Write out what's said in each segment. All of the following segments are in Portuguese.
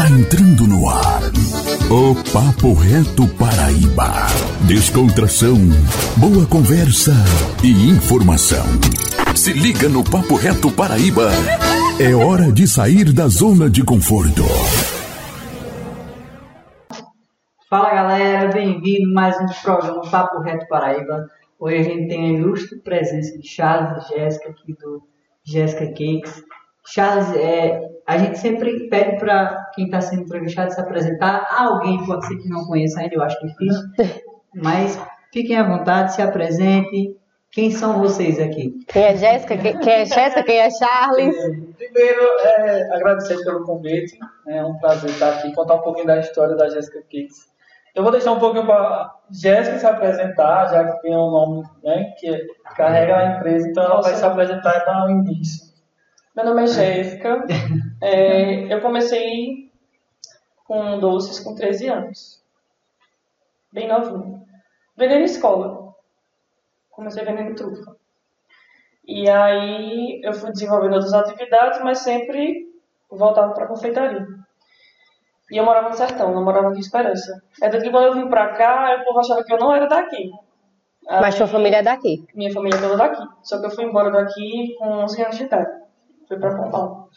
Está entrando no ar o Papo Reto Paraíba. Descontração, boa conversa e informação. Se liga no Papo Reto Paraíba. É hora de sair da zona de conforto. Fala galera, bem-vindo mais um programa Papo Reto Paraíba. Hoje a gente tem a ilustre presença de Charles e Jéssica aqui do Jéssica Cakes. Charles, é, a gente sempre pede para quem está sendo entrevistado se apresentar. Alguém pode ser que não conheça ainda, eu acho difícil. Mas fiquem à vontade, se apresentem. Quem são vocês aqui? Quem é Jéssica? Quem é Jéssica? Quem é Charles? Primeiro, é, agradecer pelo convite. É um prazer estar aqui contar um pouquinho da história da Jéssica Cakes. Eu vou deixar um pouquinho para Jéssica se apresentar, já que tem um nome né, que carrega a empresa, então ela vai se apresentar e dar um início. Meu nome é Jéssica. É, eu comecei com doces com 13 anos. Bem novinho. Vendendo escola. Comecei vendendo trufa. E aí eu fui desenvolvendo outras atividades, mas sempre voltava para a confeitaria. E eu morava no sertão, não morava aqui em Esperança. É tanto que quando eu vim pra cá, o povo achava que eu não era daqui. Mas sua família é daqui. Minha família é toda daqui. Só que eu fui embora daqui com 11 anos de idade. Fui pra Pombal.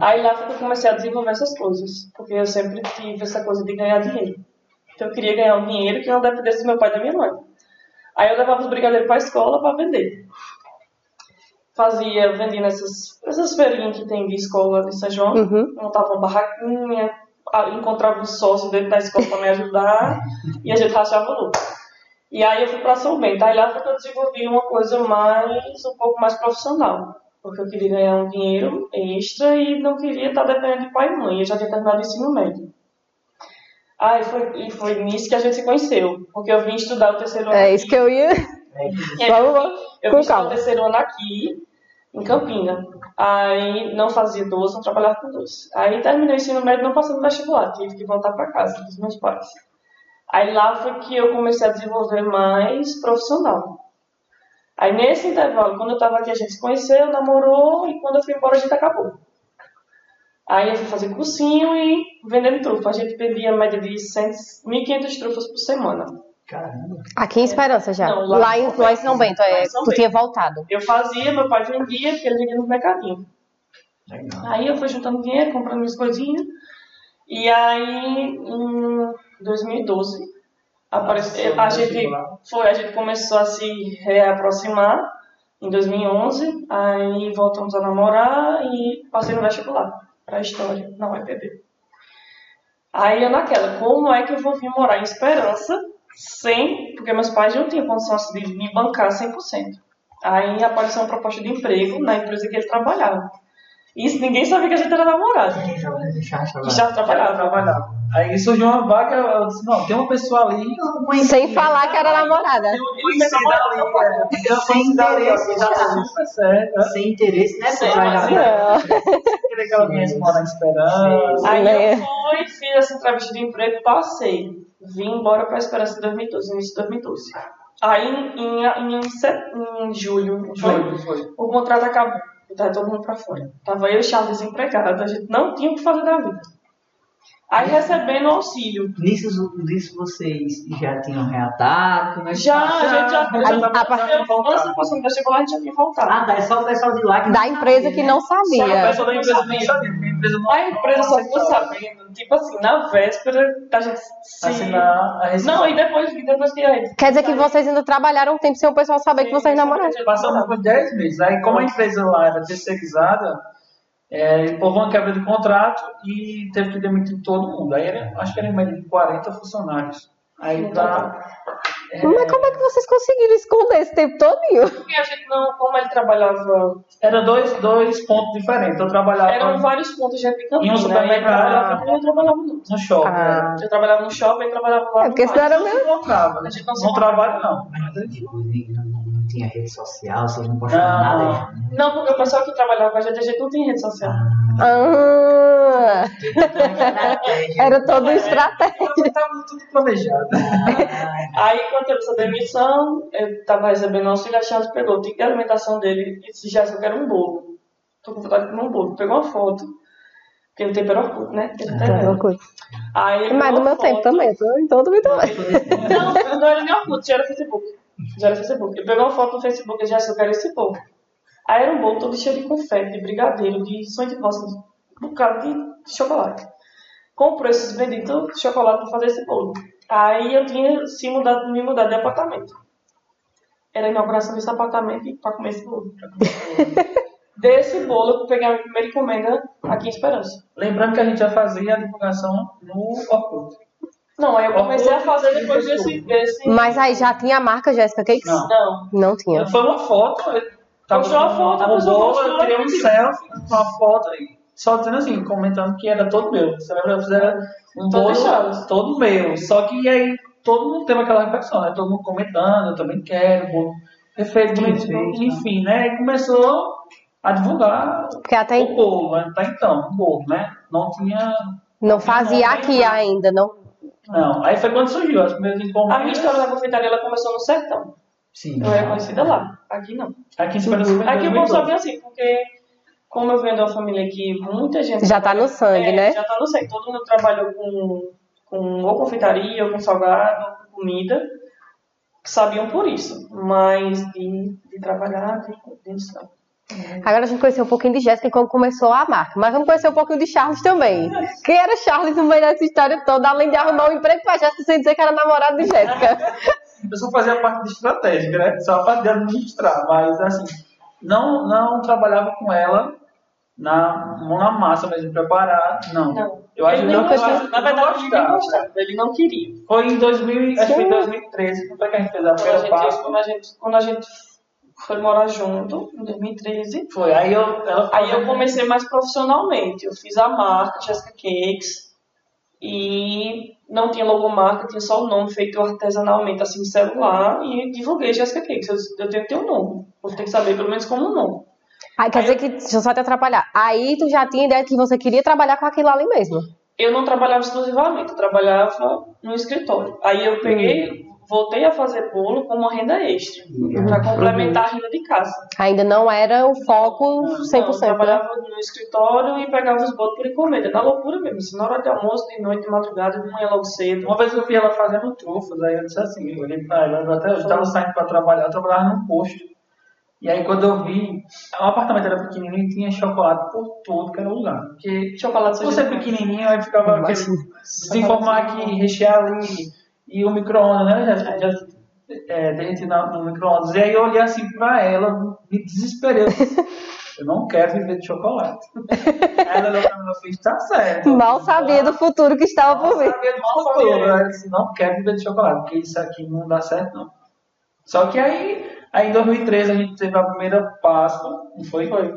Aí lá eu comecei a desenvolver essas coisas. Porque eu sempre tive essa coisa de ganhar dinheiro. Então eu queria ganhar um dinheiro que não dependesse do meu pai e da minha mãe. Aí eu levava os brigadeiros pra escola pra vender. Fazia, vendia nessas, nessas feirinhas que tem de escola de São João. Uhum. Montava uma barraquinha, a- encontrava um sócio dentro da escola para me ajudar e a gente rachava lucro. E aí eu fui para São Bento. Aí lá foi que eu desenvolvi uma coisa mais, um pouco mais profissional. Porque eu queria ganhar um dinheiro extra e não queria estar dependendo de pai e mãe. Eu já tinha terminado o ensino médio. Aí foi, e foi nisso que a gente se conheceu. Porque eu vim estudar o terceiro ano. É isso que eu ia. E aí Vamos lá. eu Com fiz o terceiro ano aqui, em Campina. Aí não fazia doce, não trabalhava com doce. Aí terminei o ensino médio, não passei no vestibular, tive que voltar para casa dos meus pais. Aí lá foi que eu comecei a desenvolver mais profissional. Aí nesse intervalo, quando eu estava aqui, a gente se conheceu, namorou, e quando eu fui embora, a gente acabou. Aí eu fui fazer cursinho e vendendo trufa. A gente vendia a média de 100, 1.500 trufas por semana. Caramba. Aqui em Esperança já. Não, lá, lá- em, lá em São Bento, lá é, em São tu Bento. tinha voltado. Eu fazia, meu pai vendia, porque ele vendia no mercadinho. Legal. Aí eu fui juntando dinheiro, comprando minhas coisinhas. E aí, em 2012, apareceu, a gente, foi, a gente começou a se reaproximar em 2011. Aí voltamos a namorar e passei no vestibular para História, na UEPB. Aí eu naquela, como é que eu vou vir morar em Esperança sem... Porque meus pais não tinham condição de me bancar 100%. Aí apareceu uma proposta de emprego na empresa que ele trabalhava. Isso ninguém sabia que a gente era namorado. Quem trabalha no chat Que agora? já trabalhava. Aí surgiu uma vaga, eu disse, não, tem uma pessoa ali, Sem falar que era namorada. tem uma conhecida ali, dá super certo. Sem interesse, né? Sem. Queria que ela viesse morar Esperança. Aí eu fui, fiz essa entrevista de emprego, passei. Vim embora para a Esperança em 2012, início de 2012. Aí em, em, em, em julho, foi, Foi, o contrato acabou. Tava todo mundo para fora. Tava eu e Charles desempregados, a gente não tinha o que fazer da vida. Aí recebendo auxílio. Nisso, nisso vocês já tinham reatado? Como é que Já, tá? a gente já. já já tava eu, passando antes passar no vestibular, a gente já tinha voltado. Ah, tá. É só o pessoal de lá que Da empresa que não Só a sabia. pessoa da empresa nem sabia, porque a empresa não A só ficou sabendo, tipo assim, na véspera da gente se. assinar a rescisão. Não, e depois, depois que a gente. Quer dizer que vocês ainda trabalharam um tempo sem o pessoal saber que vocês namoraram. Passamos por 10 meses. Aí, como a empresa lá era terceirizada, é, houve uma quebra de contrato e teve que demitir todo mundo. Aí, era, acho que era em média de 40 funcionários. Aí, pra, Mas como é que vocês conseguiram esconder esse tempo todinho? Porque a gente não, como ele trabalhava. era dois, dois pontos diferentes. Eu trabalhava Eram vários pontos de Em um né? supermercado. Ele trabalhava, eu trabalhava no. shopping. Ah. Eu trabalhava no shopping e trabalhava lá É porque no senão era Não mesmo. se encontrava, né? A gente não Não trabalho, não. Não, não tinha rede social, vocês não postavam nada. Não, porque o pessoal que trabalhava com a gente, a gente não tem rede social. Ah, era todo um estratégia. Estava tudo planejado. Aí, quando teve essa demissão, eu tava recebendo auxílio, a Charles pegou o ticket de alimentação dele e disse, já eu quero um bolo. Tô com vontade de comer um bolo. Pegou uma foto. Porque o tempo era oculto, né? Tem É uma coisa. Aí Mas do meu a tempo foto- também, tô- então também também. Não, não era nem já era Facebook. Já era Facebook. Ele pegou uma foto no Facebook e já disse, eu quero esse bolo. Aí era um bolo todo cheio de confete, de brigadeiro, de sonho de valsa, de um bocado de chocolate. Comprou esses benditos chocolates para fazer esse bolo. Aí eu tinha se mudado, me mudado de apartamento. Era a inauguração desse apartamento e para comer esse bolo. Desse bolo eu peguei a minha primeira encomenda aqui em Esperança. Lembrando que a gente já fazia a divulgação no Orkut. Não, aí eu comecei a fazer depois desse. desse... Mas aí já tinha a marca Jéssica Cakes? Não. Não. Não tinha. Foi uma foto, eu tava Postou a foto, a pessoa postou, eu tirei um eu selfie com uma foto aí, só dizendo assim, comentando que era todo meu. Você lembra? Fizeram um Todo bolo todo meu. Só que aí todo mundo teve aquela reflexão, né? Todo mundo comentando, eu também quero, bolo perfeito, enfim, né? E começou a divulgar Porque até o bolo, né? até então, o bolo, né? Não tinha. não fazia aqui ainda, não. Não. Aí foi quando surgiu as primeiras encomendas. A minha história da confeitaria ela começou no sertão. Sim. Eu era conhecida lá. Aqui não. Aqui em Esperança foi em Aqui o povo 2012. sabia assim, porque como eu venho de uma família que muita gente. Já tá no sangue, É, né? Já tá no sangue. Todo mundo trabalhou com, com ou confeitaria, ou com salgado, ou com comida. Sabiam por isso. Mas de, de trabalhar, de, de não. Agora a gente conheceu um pouquinho de Jéssica e como começou a marca. Mas vamos conhecer um pouquinho de Charles também. Quem era Charles no meio dessa história toda, além de arrumar um emprego pra Jéssica sem dizer que era namorado de Jéssica? Eu só fazia a parte de estratégica, né? Só a parte de administrar, mas assim, não, não trabalhava com ela na mão na massa mesmo, preparar, não. Não. Eu acho ele que não, gostava. Na não verdade, ele nem gostava. gostava. Ele não queria. Foi em 2000, acho que foi em 2013, não foi que a gente fez a Quando primeira quando a gente, quando a gente foi morar junto, em 2013, Foi, aí eu, ela Aí eu comecei mais profissionalmente. Eu fiz a marca Jessica Cakes e não tinha logomarca, tinha só o nome feito artesanalmente, assim, no celular e divulguei Jessica Cakes. Eu, eu tenho que ter um nome. Vou ter que saber pelo menos como um nome. Aí quer dizer que, deixa eu só te atrapalhar. Aí tu já tinha ideia que você queria trabalhar com aquilo ali mesmo. Eu não trabalhava exclusivamente, eu trabalhava no escritório. Aí eu peguei, voltei a fazer bolo como uma renda extra, para complementar a renda de casa. Ainda não era o foco Não, eu 100%, né? trabalhava no escritório e pegava os bolos por encomenda, na loucura mesmo, assim, na hora de almoço, de noite, de madrugada, de manhã logo cedo. Uma vez eu vi ela fazendo trufas, aí eu disse assim, eu olhei pra ela, eu até eu estava saindo para trabalhar, eu trabalhava num posto. E aí quando eu vi, o apartamento era pequenininho e tinha chocolate por tudo que era lugar. Porque Chocolate por ser pequenininho, aí ficava aquele, desinformar que rechear ali e o micro-ondas, né? Já, já é, no micro-ondas. E aí eu olhei assim pra ela, me desesperei. Eu não quero viver de chocolate. Aí ela olhou pra mim e fez, tá certo. Mal sabia do futuro que estava por vir. sabia do futuro. Ela disse, não quero viver de chocolate, porque isso aqui não dá certo, não. Só que aí, aí em 2013 a gente teve a primeira Páscoa, não foi? Foi.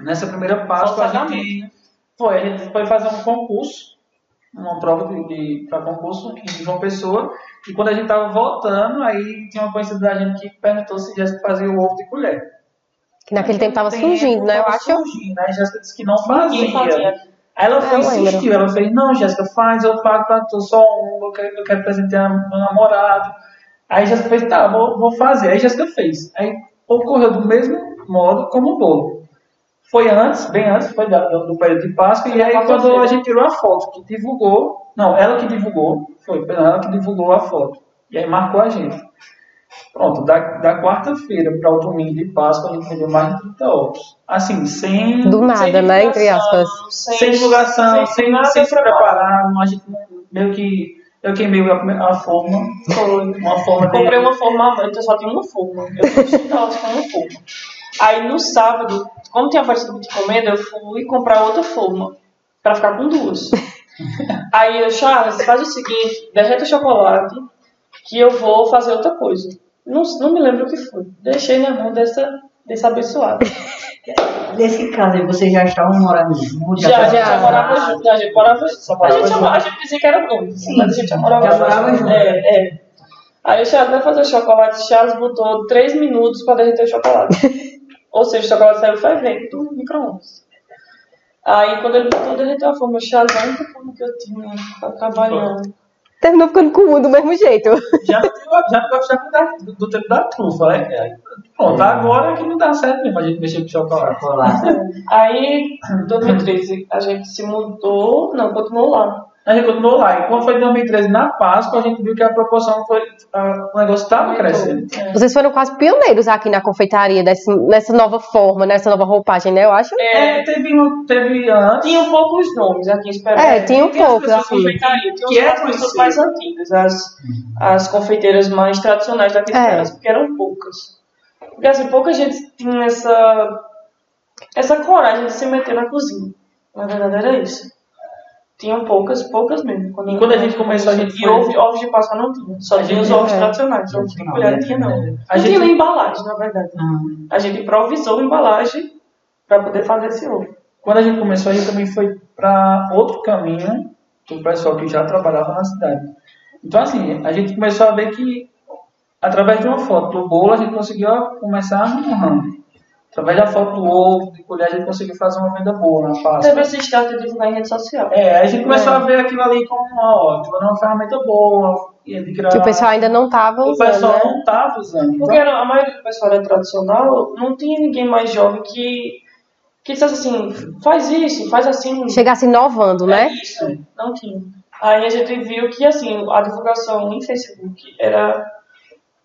Nessa primeira Páscoa a gente foi, a gente foi fazer um concurso, uma prova de, de para concurso em João Pessoa, e quando a gente tava voltando, aí tinha uma conhecida da gente que perguntou se Jéssica fazia o ovo de colher. Que naquele tempo tava Naquele surgindo, né? Eu acho. Surgindo. Aí Jéssica disse que não fazia. Fazia. Aí ela foi eu lembro. insistiu, ela fez, não, Jéssica, faz, eu pago pra tu, só um, eu quero, eu quero presentear meu namorado. Aí Jéssica fez, tá, vou, vou fazer. Aí Jéssica fez. Aí ocorreu do mesmo modo como o bolo. Foi antes, bem antes, foi do, do período de Páscoa, e aí quando a gente tirou a foto, que divulgou, não, ela que divulgou, foi, ela que divulgou a foto. E aí marcou a gente. Pronto, da, da quarta-feira para o domingo de Páscoa, a gente vendeu mais de 30 ovos. Assim, sem, Do nada, né? Entre aspas. sem divulgação, sem, nada sem se preparar, a gente meio que. Eu queimei a, a forma. Uma forma Comprei uma forma, eu só tinha uma forma. Eu elas com uma forma. Aí no sábado, como tinha aparecido de encomenda, eu fui comprar outra forma. Pra ficar com duas. Aí eu, Charles, faz o seguinte, derreta o chocolate, que eu vou fazer outra coisa. Não, não me lembro o que foi. Deixei na mão dessa, desse abençoado. Nesse caso aí, vocês já estavam morando juntos? Já, a gente já já. morava junto, a gente morava Só A gente, junto. a gente dizia que era noivo, Sim, mas a gente já morava já morava junto. É, é. Aí o Charles vai fazer o chocolate, o Charles botou 3 minutos para derreter o chocolate. Ou seja, o chocolate saiu fervendo do micro-ondas. Aí quando ele botou, derreteu a forma. O Charles, a única forma que eu tinha pra trabalhar. terminou ficando com um do mesmo jeito. Já já não gostava da- do, do tempo da trufa, né? É, Pronto, agora é que não dá certo mesmo a gente mexer com chocolate. Chocolate. Aí, em 2013, a gente se mudou, não, continuou lá. A gente continuou lá. E quando foi em 2013, na Páscoa, a gente viu que a proporção foi. a- o negócio estava crescendo. Vocês foram quase pioneiros aqui na confeitaria, desse, nessa nova forma, nessa nova roupagem, né? Eu acho. É, teve, um- teve antes. Tinha um poucos nomes aqui em Esperança. É, tinha um as pouco, pessoas assim. Que é as pessoas conhecido. mais antigas, as, as confeiteiras mais tradicionais daqui de É. Esperança, porque eram poucas. Porque assim, pouca gente tinha essa, essa coragem de se meter na cozinha. Na verdade era isso. Tinham poucas, poucas mesmo. E quando a gente começou, a gente E ovos, ovos de Páscoa não tinha. Só A tinha os ovos é. tradicionais. Ovos de colher não tinha, não. A Não gente- tinha nem embalagem, na verdade. A gente improvisou a embalagem para poder fazer esse ovo. Quando a gente começou, a gente também foi para outro caminho do pessoal que já trabalhava na cidade. Então, assim, a gente começou a ver que, através de uma foto do bolo, a gente conseguiu começar no ramo. Através da foto do ovo, de colher, a gente conseguiu fazer uma venda boa na Páscoa. Teve esse de divulgar em rede social. É, a gente começou a ver aquilo ali como uma, ó, tipo, uma ferramenta boa, e de criar... Que o pessoal ainda não tava o usando, pessoal né? não estava usando. Então, Porque era- a maioria do pessoal era tradicional, não tinha ninguém mais jovem que, que dissesse assim, faz isso, faz assim. Chegasse inovando, né? É isso, não tinha. Aí a gente viu que assim, a divulgação em Facebook era,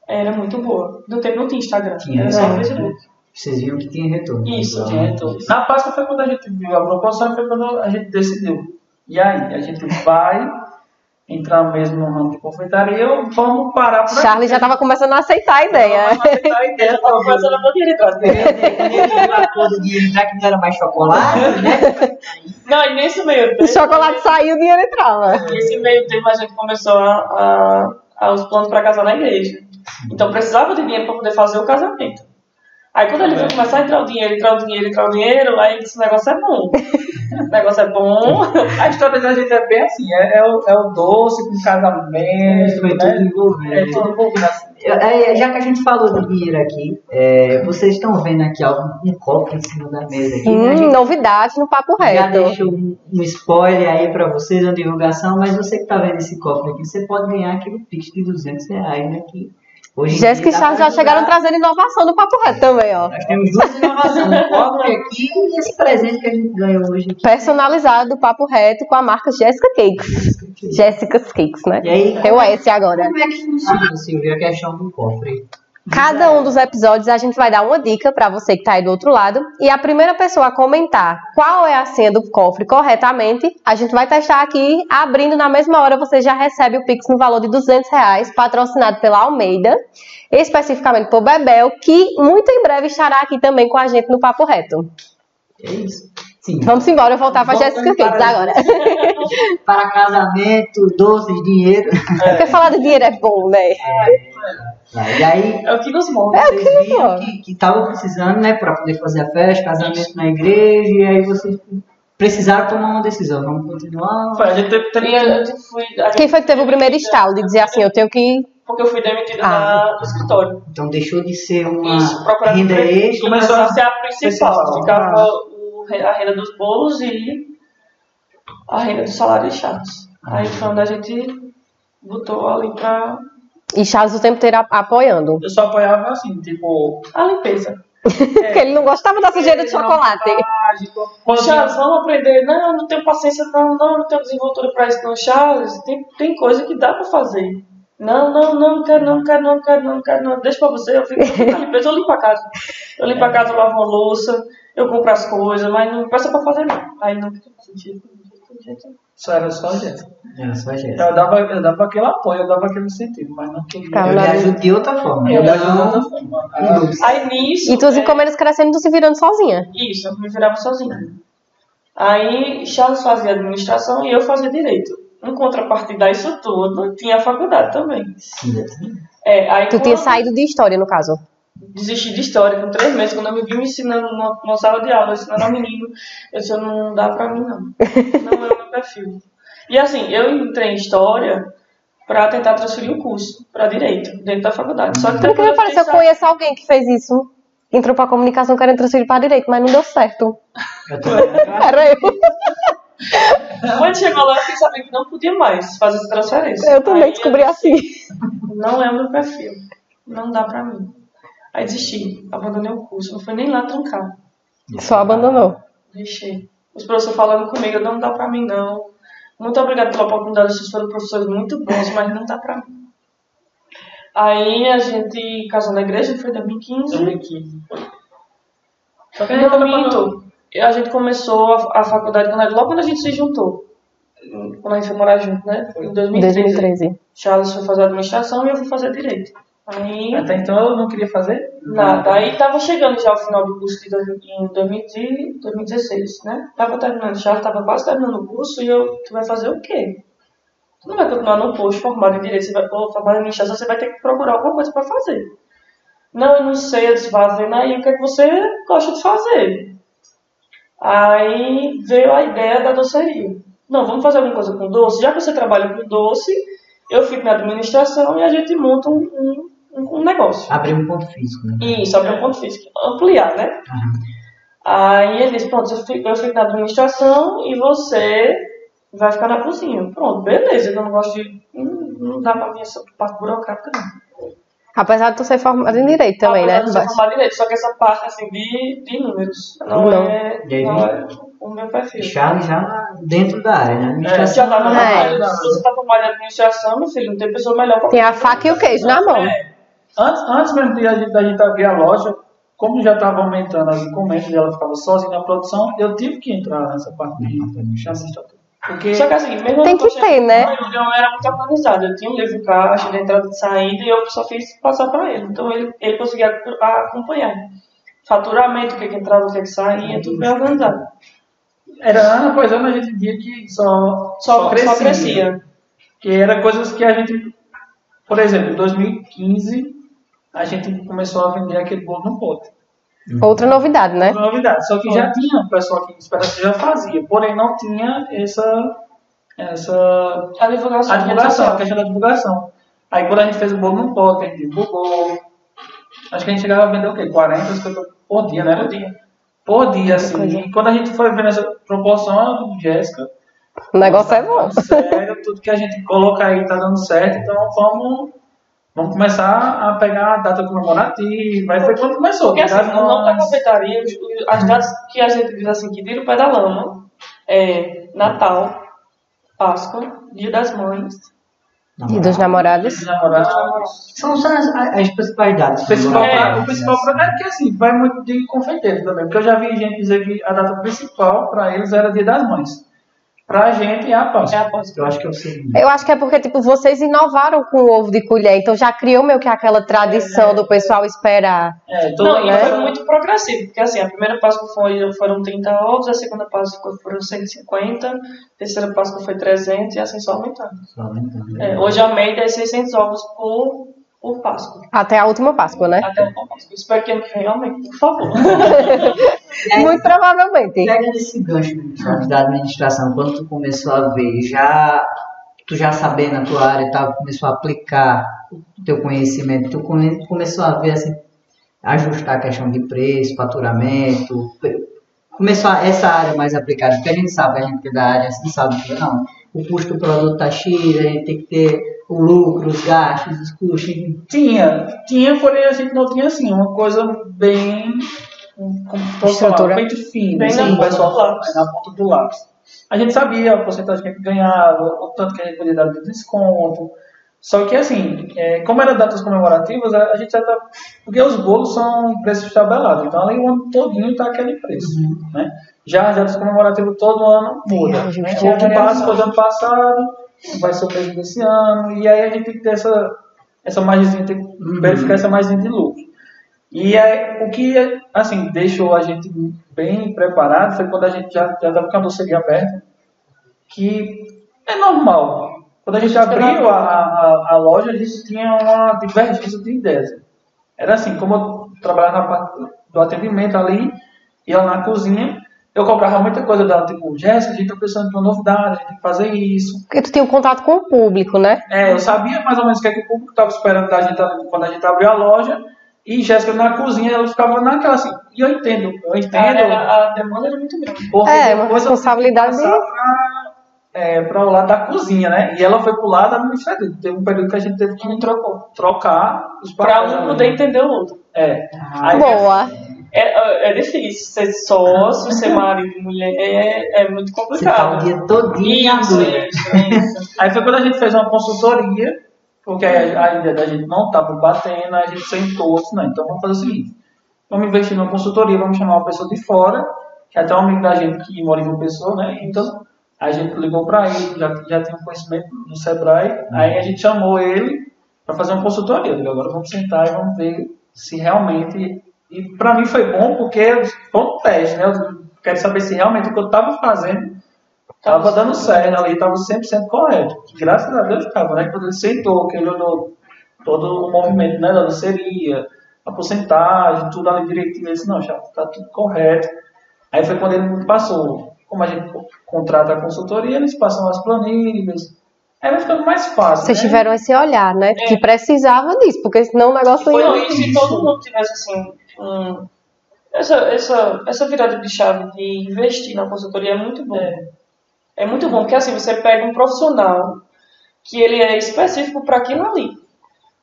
era muito boa. No tempo não tinha Instagram, Tinha, era só é. Facebook. Vocês viram que tinha retorno. Isso, Então, É, então, na Páscoa foi quando a gente viu a proporção, foi quando a gente decidiu. E aí, a gente vai entrar mesmo no ramo de confeitaria ou vamos parar por aqui? Charlie já tava começando a aceitar a ideia. Vamos aceitar a ideia, Tava talvez. começando a cor do dinheiro já que não era mais chocolate, né? Não, e nesse meio O tempo. chocolate saiu, o dinheiro entrava. Nesse meio tempo a gente começou a, a, a os planos para casar na igreja. Então precisava de dinheiro para poder fazer o casamento. Aí quando ele viu começar a entrar o dinheiro, entrar o dinheiro, entrar o dinheiro, aí ele disse, o negócio é bom. o negócio é bom. A história da gente é bem assim, é, é o, é o doce com casamento, tudo né? envolvendo. É tudo envolvido assim. É, já que a gente falou de dinheiro aqui, é, vocês estão vendo aqui ó, um cofre em cima da mesa aqui, né? Hum, gente novidade no papo já reto. deixou um, um spoiler aí pra vocês, uma divulgação, mas você que tá vendo esse cofre aqui, você pode ganhar aquele Pix de 200 reais, né? Que hoje Jéssica e Charles já chegaram trazendo inovação no papo reto também, ó. Nós temos duas inovações, cofre aqui e esse presente que a gente ganhou hoje aqui. Personalizado do papo reto com a marca Jéssica Cakes. Jéssica's Cakes, né? E aí, Tem o S agora. como é que funciona, Silvia, a questão do cofre? Cada um dos episódios a gente vai dar uma dica pra você que tá aí do outro lado. E a primeira pessoa a comentar qual é a senha do cofre corretamente, a gente vai testar aqui. Abrindo na mesma hora, você já recebe o Pix no valor de 200 reais, patrocinado pela Almeida, especificamente por Bebel, que muito em breve estará aqui também com a gente no Papo Reto. É isso. Sim. Vamos embora voltar pra Voltando Jéssica Cakes para- agora. Para casamento, doces, dinheiro. Porque falar de dinheiro é bom, né? E aí, É o que nos move. É o vocês que nos viram move. que que estavam precisando, né, para poder fazer a festa, casamento na igreja, e aí vocês precisaram tomar uma decisão. Vamos continuar? Foi, a gente teve, teve a gente fui, a gente Quem foi que teve o primeiro estalo de dizer assim, eu tenho que. Porque eu fui demitida Ah. do escritório. Então deixou de ser uma Isso, renda extra. começou a ser a principal. principal. Ficava o, a renda dos bolos e a renda do salário de chatos. Aí foi onde a gente botou ali pra E Charles o tempo inteiro a- apoiando. eu só apoiava assim, tipo. a limpeza. Porque ele não gostava da sujeira de chocolate. Ah, tipo, Charles, vamos aprender. Não, não tenho paciência, não, não, não tenho desenvoltura pra isso, não. Charles, tem, tem coisa que dá pra fazer. Não, não, não, não quero, não quero, não quero, não quero, não. Deixa pra você, eu fico na limpeza, eu limpo a casa. Eu limpo a casa, eu lavo uma louça, eu compro as coisas, mas não peça pra fazer não. Aí não tem sentido. não tem jeito. Só era só a gente. Era só Jéssica. Eu dava, eu dava aquele apoio, eu dava aquele sentido, mas não queria. Eu lhe ajudo de outra forma. Eu não ajudo de outra forma. Aí nisso. E tuas é, encomendas crescendo e tu se virando sozinha. Isso, eu me virava sozinha. Aí Charles fazia administração e eu fazia direito. Em contrapartida a isso tudo, tinha a faculdade também. Sim. É, aí Tu tinha quando- saído de história, no caso. Desisti de história com três meses, quando eu me vi me ensinando numa, numa sala de aula, ensinando a menino, eu disse, não dá pra mim não. Não é o meu perfil. E assim, eu entrei em história pra tentar transferir o curso pra direito, dentro da faculdade. Só que depois me parece eu conheço alguém que fez isso? Entrou pra comunicação querendo transferir para direito, mas não deu certo. Eu. Era eu. Quando chegou lá, eu fiquei sabendo que não podia mais fazer essa transferência. Eu também Aí descobri eu assim. Não é o meu perfil. Não dá pra mim. Aí desisti, abandonei o curso. Não foi nem lá trancar. Só abandonou. Deixei. Os professores falando comigo, não dá pra mim não. Muito obrigada pela oportunidade, vocês foram professores muito bons, mas não dá pra mim. Aí a gente casou na igreja, foi em 2015. 2015. Só que a Não, gente tava minto. E A gente começou a, a faculdade quando, logo quando a gente se juntou. Quando a gente foi morar junto, né? Em 2013. 2013. Charles foi fazer administração e eu fui fazer direito. Aí, Até então eu não queria fazer nada. Aí tava chegando já ao final do curso de dois- em 2010 2016, né? Tava terminando já, tava quase terminando o curso e eu, tu vai fazer o quê? Tu não vai continuar no posto formado em direito, você vai ou formado em administração, você vai ter que procurar alguma coisa pra fazer. Não, eu não sei, eu disse, vá vendo aí o que, é que você gosta de fazer. Aí veio a ideia da doceria. Não, vamos fazer alguma coisa com doce? Já que você trabalha com doce, eu fico na administração e a gente monta um, um, um negócio. Abrir um ponto físico, né? Isso, abrir um ponto físico. Ampliar, né? Aí ele disse, pronto, eu fico, eu fico na administração e você vai ficar na cozinha. Pronto, beleza, eu não gosto de... Não, não dá pra mim essa parte burocrática, não. Apesar de tu ser formado em direito também, né? Apesar de eu ser formada em direito, só que essa parte, assim, de, de números, não, Não. É, não é o meu perfil. Charles já na- dentro da área, né? É, Administração. já tá na É. área. Se você tá formado em administração, meu filho, não tem pessoa melhor pra Tem a faca e o queijo na mão. É, Antes, antes mesmo de a gente, da gente abrir a loja, como já estava aumentando as encomendas e ela ficava sozinha na produção, eu tive que entrar nessa parte de administração. Porque Só que assim, mesmo Tem que eu ter, né? Eu, eu era muito organizado. Eu tinha um livro caixa de entrada e saída e eu só fiz passar para ele. Então ele, ele conseguia ac- acompanhar. Faturamento, o que, que entrava, o que, que saía, tudo bem organizado. Era ano após ano a gente via que só, Só, só crescia. Que era coisas que a gente, por exemplo, em 2015, a gente começou a vender aquele bolo no pote. Outra novidade, né? Uma novidade. Só que já tinha um pessoal que já fazia, porém não tinha essa, essa A divulgação. a divulgação, a questão da divulgação. Aí quando a gente fez o bolo no pote, a gente divulgou. Acho que a gente chegava a vender o quê? 40, 50 por dia, né? Por dia. Por dia, assim. coisa. E quando a gente foi vendo essa proporção, Jéssica, O negócio é bom. tá sério, tudo que a gente coloca aí tá dando certo, então vamos, vamos começar a pegar a data comemorativa. Aí foi quando começou. Porque assim, no nome da confeitaria, as datas que a gente diz assim, que vira o pé da lama, é Natal, Páscoa, Dia das Mães, E dos namorados? Dos namorados. São só as, as principais datas. O principal, É. o principal é que assim, vai muito de confeiteiro também, porque eu já vi gente dizer que a data principal para eles era Dia das Mães. Pra gente é a é Páscoa. a Páscoa. Eu acho que é o seguinte. Eu acho que é porque, tipo, vocês inovaram com o ovo de colher, então já criou meio que aquela tradição do pessoal esperar. É, todo Não, e né? foi muito progressivo, porque assim, a primeira Páscoa foi, foram 30 ovos, a segunda Páscoa foram 150, a terceira Páscoa foi 300 e assim só aumentando. Só aumentando. É, hoje a média é 600 ovos por, por Páscoa. Até a última Páscoa, né? Até o Páscoa. Espero que ano que vem aumente, por favor. Muito provavelmente. Pega esse gancho da administração, quando tu começou a ver, já tu já sabendo a tua área e tal, começou a aplicar o teu conhecimento, tu come- começou a ver assim, ajustar a questão de preço, faturamento, começou a, essa área mais aplicada, porque a gente sabe, a gente que é da área, assim, sabe que não, o custo do produto tá X, a gente tem que ter o lucro, os gastos, os custos. Tinha, tinha, porém a gente não tinha assim, uma coisa bem. Como posso falar? Bem fina, Bem assim, na ponta do lápis. na ponta do lápis. A gente sabia a porcentagem que a gente ganhava, o tanto que a gente podia dar de desconto. Só que assim, é, como eram datas comemorativas, a, a gente já tá. Porque os bolos são preços tabelados, então ali o ano todinho tá aquele preço. Né? Já as datas comemorativas todo ano muda. É, Né? O que passa foi do ano passado, vai ser o preço desse ano, e aí a gente tem que ter essa, essa margem, tem que verificar essa margem de lucro. E aí, o que, assim, deixou a gente bem preparado foi quando a gente já estava com a doceria aberta, que é normal. Quando a gente abriu a, a, a loja, a gente tinha uma divergência de ideias. Era assim, como eu trabalhava na parte do atendimento ali, e ela na cozinha, eu cobrava muita coisa dela, tipo, Jéssica, a gente está precisando de uma novidade, a gente tem que fazer isso. Porque tu tem um contato com o público, né? É, eu sabia mais ou menos o que, é que o público estava esperando da gente quando a gente abriu a loja, E Jéssica na cozinha, ela ficava naquela assim, e eu entendo, eu entendo. A, a demanda era muito grande. Porque É, uma eu responsabilidade- pra, é, pra o lado da cozinha, né? E ela foi pro lado administrativo. Teve um período que a gente teve que trocar os Pra papéis. um poder entender o outro. É. Aí, Boa. É, é difícil. Ser sócio, ser marido e mulher é, é muito Você tá o complicado. dia todinho na Isso, dúvida. isso, isso. Aí foi quando a gente fez uma consultoria, porque a a ideia da gente não estava batendo, a gente sentou, disse, não, então vamos fazer o seguinte, vamos investir numa consultoria, vamos chamar uma pessoa de fora, que é até um amigo da gente que mora em uma pessoa, né? Então a gente ligou para ele, já, já tinha um conhecimento do Sebrae, aí a gente chamou ele para fazer uma consultoria. Digo, agora vamos sentar e vamos ver se realmente. E para mim foi bom porque foi um teste, né? Eu quero saber se realmente o que eu estava fazendo Tava dando certo ali, tava 100% correto. Graças a Deus estava, né? Quando ele sentou, que ele olhou todo o movimento né, da doceria, a porcentagem, tudo ali direitinho, ele disse, não, já tá tudo correto. Aí foi quando ele passou, como a gente contrata a consultoria, eles passam as planilhas. Aí vai ficando mais fácil. Vocês né? tiveram esse olhar, né? Que precisava disso, porque senão o negócio Foi ia. isso, se todo mundo tivesse assim. Um- essa, essa, essa virada de chave de investir na consultoria é muito bom. É, muito bom, porque assim, você pega um profissional que ele é específico para aquilo ali.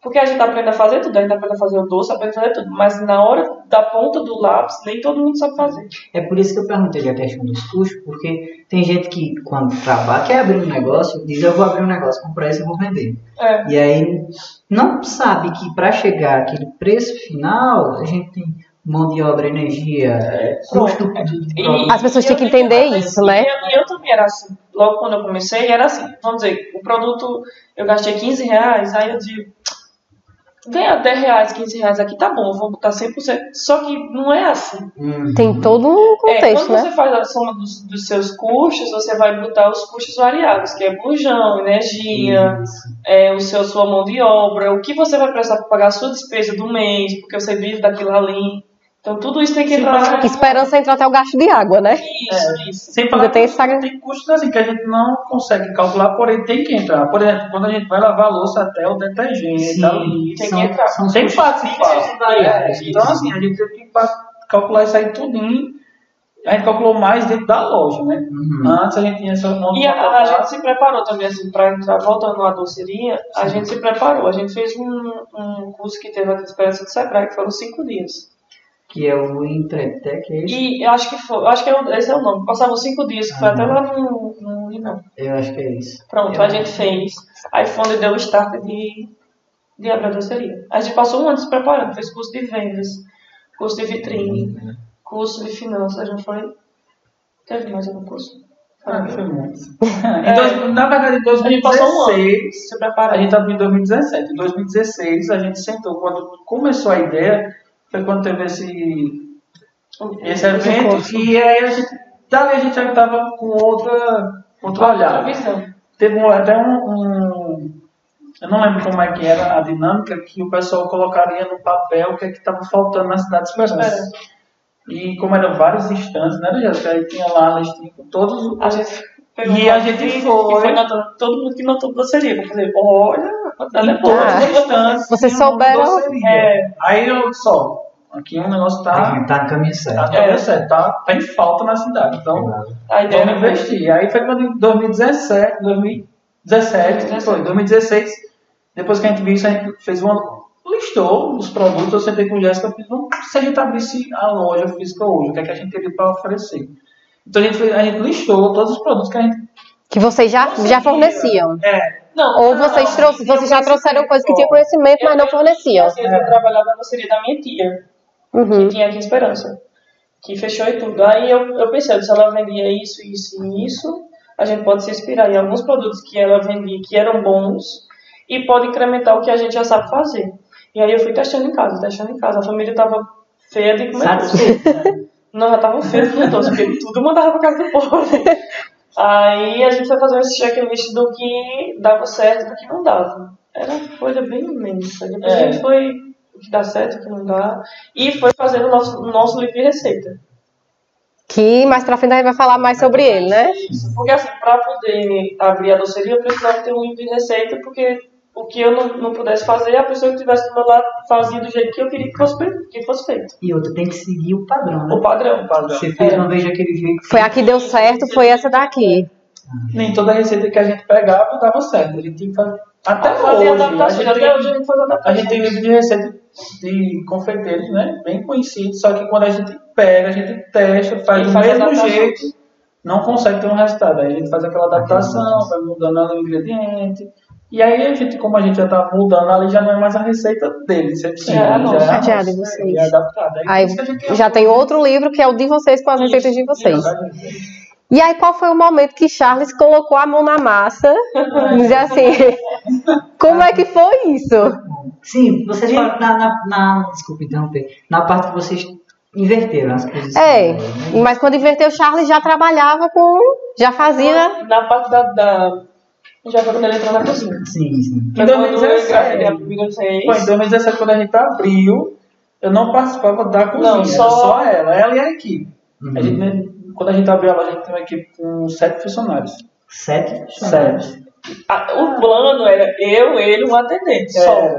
Porque a gente aprende a fazer tudo, a gente aprende a fazer o doce, aprende a fazer tudo. Mas na hora da ponta do lápis, nem todo mundo sabe fazer. É por isso que eu perguntei a questão dos custos, porque tem gente que, quando trabalha, quer abrir um negócio, diz: Eu vou abrir um negócio, comprar isso e vou vender. É. E aí não sabe que para chegar àquele preço final, a gente tem mão de obra, energia, custo de E- produto. As pessoas têm que entender isso, né? E eu, eu também era assim. Logo quando eu comecei, era assim. Vamos dizer, o produto, eu gastei 15 reais, aí eu digo, ganhar 10 reais, 15 reais aqui, tá bom, eu vou botar 100%. Só que não é assim. Hum, Tem todo um É, contexto, quando né? você faz a soma dos, dos seus custos, você vai botar os custos variáveis, que é bujão, energia, é, o seu, sua mão de obra, o que você vai precisar para pagar a sua despesa do mês, porque você vive daquilo ali. Então tudo isso tem que Sim, entrar. Que esperança é entrar até o gasto de água, né? Isso, isso. Sem falar tem sagra- tem custos assim que a gente não consegue calcular, porém tem que entrar. Por exemplo, quando a gente vai lavar a louça até o detergente, Sim, ali, tem são, que entrar. são Tem custos participar. fixos e variáveis. Então, assim, a gente teve que calcular isso aí tudinho. A gente calculou mais dentro da loja, né? Uhum. Antes a gente tinha essa mão de E a, a gente se preparou também, assim, para entrar, voltando à doceria, a gente se preparou. A gente fez um, um curso que teve de Esperança do Sebrae, que foram cinco dias. Que é o Empretec, é isso? E eu acho que foi, eu acho que é esse é o nome. Passavam cinco dias, que foi até lá no, no não. Eu acho que é isso. Pronto, Eu a gente fez. Aí foi onde deu o start de, de abrir a gente passou um ano se preparando, fez curso de vendas, curso de vitrine, curso de finanças, não foi? Teve mais algum curso? Ah, foi muito. Então, na verdade, em A gente passou um ano 2016, se a gente estava em 2017. Em 2016, a gente sentou. Quando começou a ideia, foi quando teve esse, esse evento. E aí, a gente, dali a gente já estava com outra, outro Outra olhar. visão. Teve até um, um- Eu não lembro como é que era a dinâmica que o pessoal colocaria no papel o que é que estava faltando na cidade de Esperança. E como eram vários instantes, né, Jéssica? Aí tinha lá a listinha com todos os. A gente E a gente foi- foi notando, todo mundo que notou doceria. Pra fazer, olha, é boa. Ah. instantes. Vocês souberam-. É. Aí eu só. Aqui um negócio tá. gente tá no caminho Tá, certo. É. tá, certo, tá, tá em falta na cidade. Então, A ideia vamos era investir. Aí foi quando em 2017, 2017, foi, 2016, depois que a gente viu isso, a gente fez uma. listou os produtos, eu sentei com o Jéssica e fiz, vamos, se a gente abrisse a loja física hoje, o que é que a gente teria para oferecer? Então a gente, fez- a gente listou todos os produtos que a gente. Que vocês já, já forneciam. É, Não, Ou não, vocês, não, vocês já trouxeram coisas que tinham conhecimento, mas não forneciam. Eu trabalhava na doceria da minha tia. Uhum. que tinha aqui em Esperança, que fechou e tudo. Aí eu, eu pensei, se ela vendia isso, isso e isso, a gente pode se inspirar em alguns produtos que ela vendia que eram bons e pode incrementar o que a gente já sabe fazer. E aí eu fui testando em casa, testando em casa. A família tava feia de comer doce. Não, já tava feia de comer doce, porque tudo mandava pra casa do povo. Aí a gente foi fazer esse checklist do que dava certo e do que não dava. Era uma coisa bem imensa. Depois É. a gente foi o que dá certo, o que não dá. E foi fazendo o nosso, o nosso livro de receita. Que mais pra frente a gente vai falar mais sobre ele, né? Isso. Porque assim, para poder abrir a doceria, eu precisava ter um livro de receita, porque o que eu não, não pudesse fazer, a pessoa que estivesse do meu lado fazia do jeito que eu queria que fosse, que fosse feito. E outra, tem que seguir o padrão, né? O padrão. O padrão. Você fez É. uma vez daquele jeito. Foi a que deu certo, foi essa daqui. Nem toda receita que a gente pegava dava certo. A gente tinha que fazer. Até fazer hoje. A adaptações. gente, Até tem, hoje a gente faz a gente tem livro de receita de confeiteiros, né? Bem conhecido. Só que quando a gente pega, a gente testa, faz E do faz mesmo jeito, não consegue ter um resultado. Aí a gente faz aquela adaptação, vai mudando o ingrediente. E aí a gente, como a gente já tá mudando ali, já não é mais a receita dele, 100%. Já é a nossa. Já é a nossa, de vocês. Já é adaptada. Aí por isso que a gente já tem outro livro que é o de vocês com as receitas de vocês. E aí, qual foi o momento que Charles colocou a mão na massa? Dizer assim, como é que foi isso? Sim, vocês falaram na, na, na- Desculpa interromper. Na parte que vocês inverteram as posições. É, mas quando inverteu, Charles já trabalhava com. Já fazia. Na parte da. da já foi quando ele entrou na cozinha. Sim, sim. Foi Em quando eu 2017. engravidei a primeira vez. Foi em 2017, quando a gente abriu, eu não participava da cozinha, Não, só- só ela, ela e a equipe. Uhum. A gente, quando a gente abriu ela, a gente tem uma equipe com sete funcionários. Sete? Sete. A- o plano era eu, ele, um atendente, só.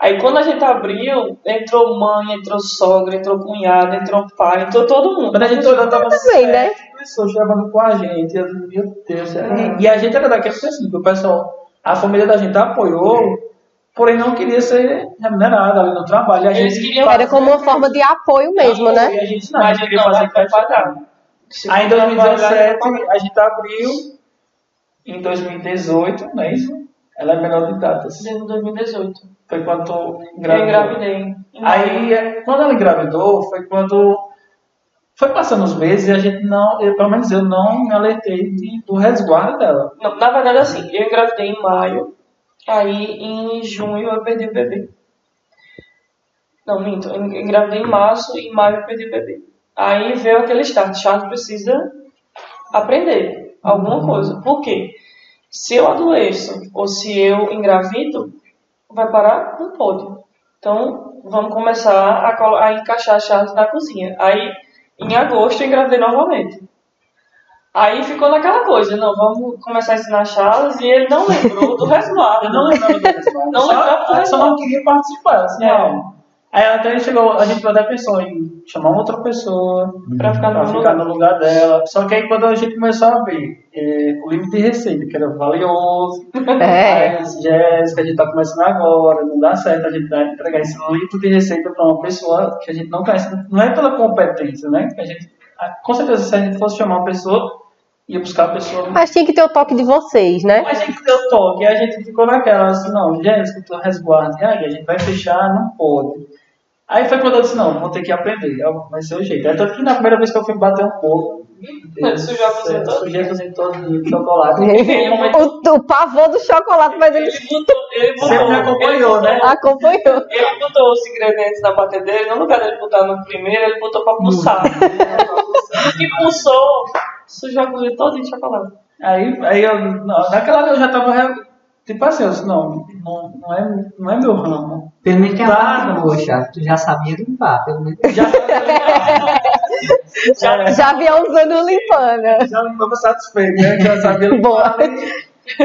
É, Aí quando a gente abriu, entrou mãe, entrou sogra, entrou cunhada, entrou pai, entrou todo mundo. quando a gente olhou, tava Também, né? pessoas trabalhando com a gente. Eu, meu Deus. E, e a gente era daquele assim, que o pessoal, a família da gente apoiou, porém não queria ser remunerada ali no trabalho. E a Eles gente queriam- Era como uma forma de apoio mesmo, né? E a gente não, a gente queria fazer vai pagar. Aí em for trabalhar, 2017 vai pagar. a gente abriu, em 2018, não é isso? Ela é menor de datas. Desde 2018. Foi quando Eu engravidou. engravidei. Em Aí, é, quando ela engravidou, foi quando foi passando os meses e a gente não, eu, pelo menos eu não me alertei de- do resguardo dela. Não, na verdade, assim, eu engravidei em maio, aí em junho eu perdi o bebê. Não, minto, eu engravidei em março e em maio eu perdi o bebê. Aí veio aquele start, Charles precisa aprender alguma coisa. Por quê? Se eu adoeço ou se eu engravido, vai parar? Não pode. Então, vamos começar a, a encaixar Charles na cozinha. Aí, em agosto, eu engravidei novamente. Aí ficou naquela coisa, não, vamos começar a ensinar Charles, e ele não lembrou do resguardo. Não lembrava do resguardo. Não só, lembrava do ela só não resguardo. queria participar. Assim, É. não. Aí até chegou, a gente até pensou em chamar outra pessoa Pra ficar pra no ficar lugar. no lugar dela. Só que aí quando a gente começou a ver eh, o limite de receita, que era valioso, É. aí Jéssica, a gente tá começando agora, não dá certo a gente dar- entregar esse litro de receita pra uma pessoa que a gente não conhece. Não é pela competência, né? Que a gente, ah, com certeza, se a gente fosse chamar uma pessoa, ia buscar a pessoa. Mas tinha que ter o toque de vocês, né? Mas a gente deu toque, e a gente ficou naquela, assim, não, Jéssica, tu resguarde, e aí a gente vai fechar, não pode. Aí foi quando eu disse, não, vou ter que aprender, é o- vai ser o jeito. Aí tanto que na primeira vez que eu fui bater um pouco, céu, cozinha toda. Sujei a cozinha toda de chocolate. O, o pavor do chocolate, mas ele Ele botou, ele botou, Sempre me acompanhou, ele né? botou- acompanhou. Ele botou os ingredientes na batedeira, no lugar dele botar no primeiro, ele botou pra pulsar. E que pulsou, sujou a cozinha toda de chocolate. Aí, aí eu, não, naquela hora eu já tava, tipo assim, eu disse, não, não, não, é, não é meu ramo. Pelo menos tem a Tá. parte Chaves. Tu já sabia limpar, pelo menos. Já, já, Já havia uns anos limpando. já não estava satisfeito, né? Já sabia Boa.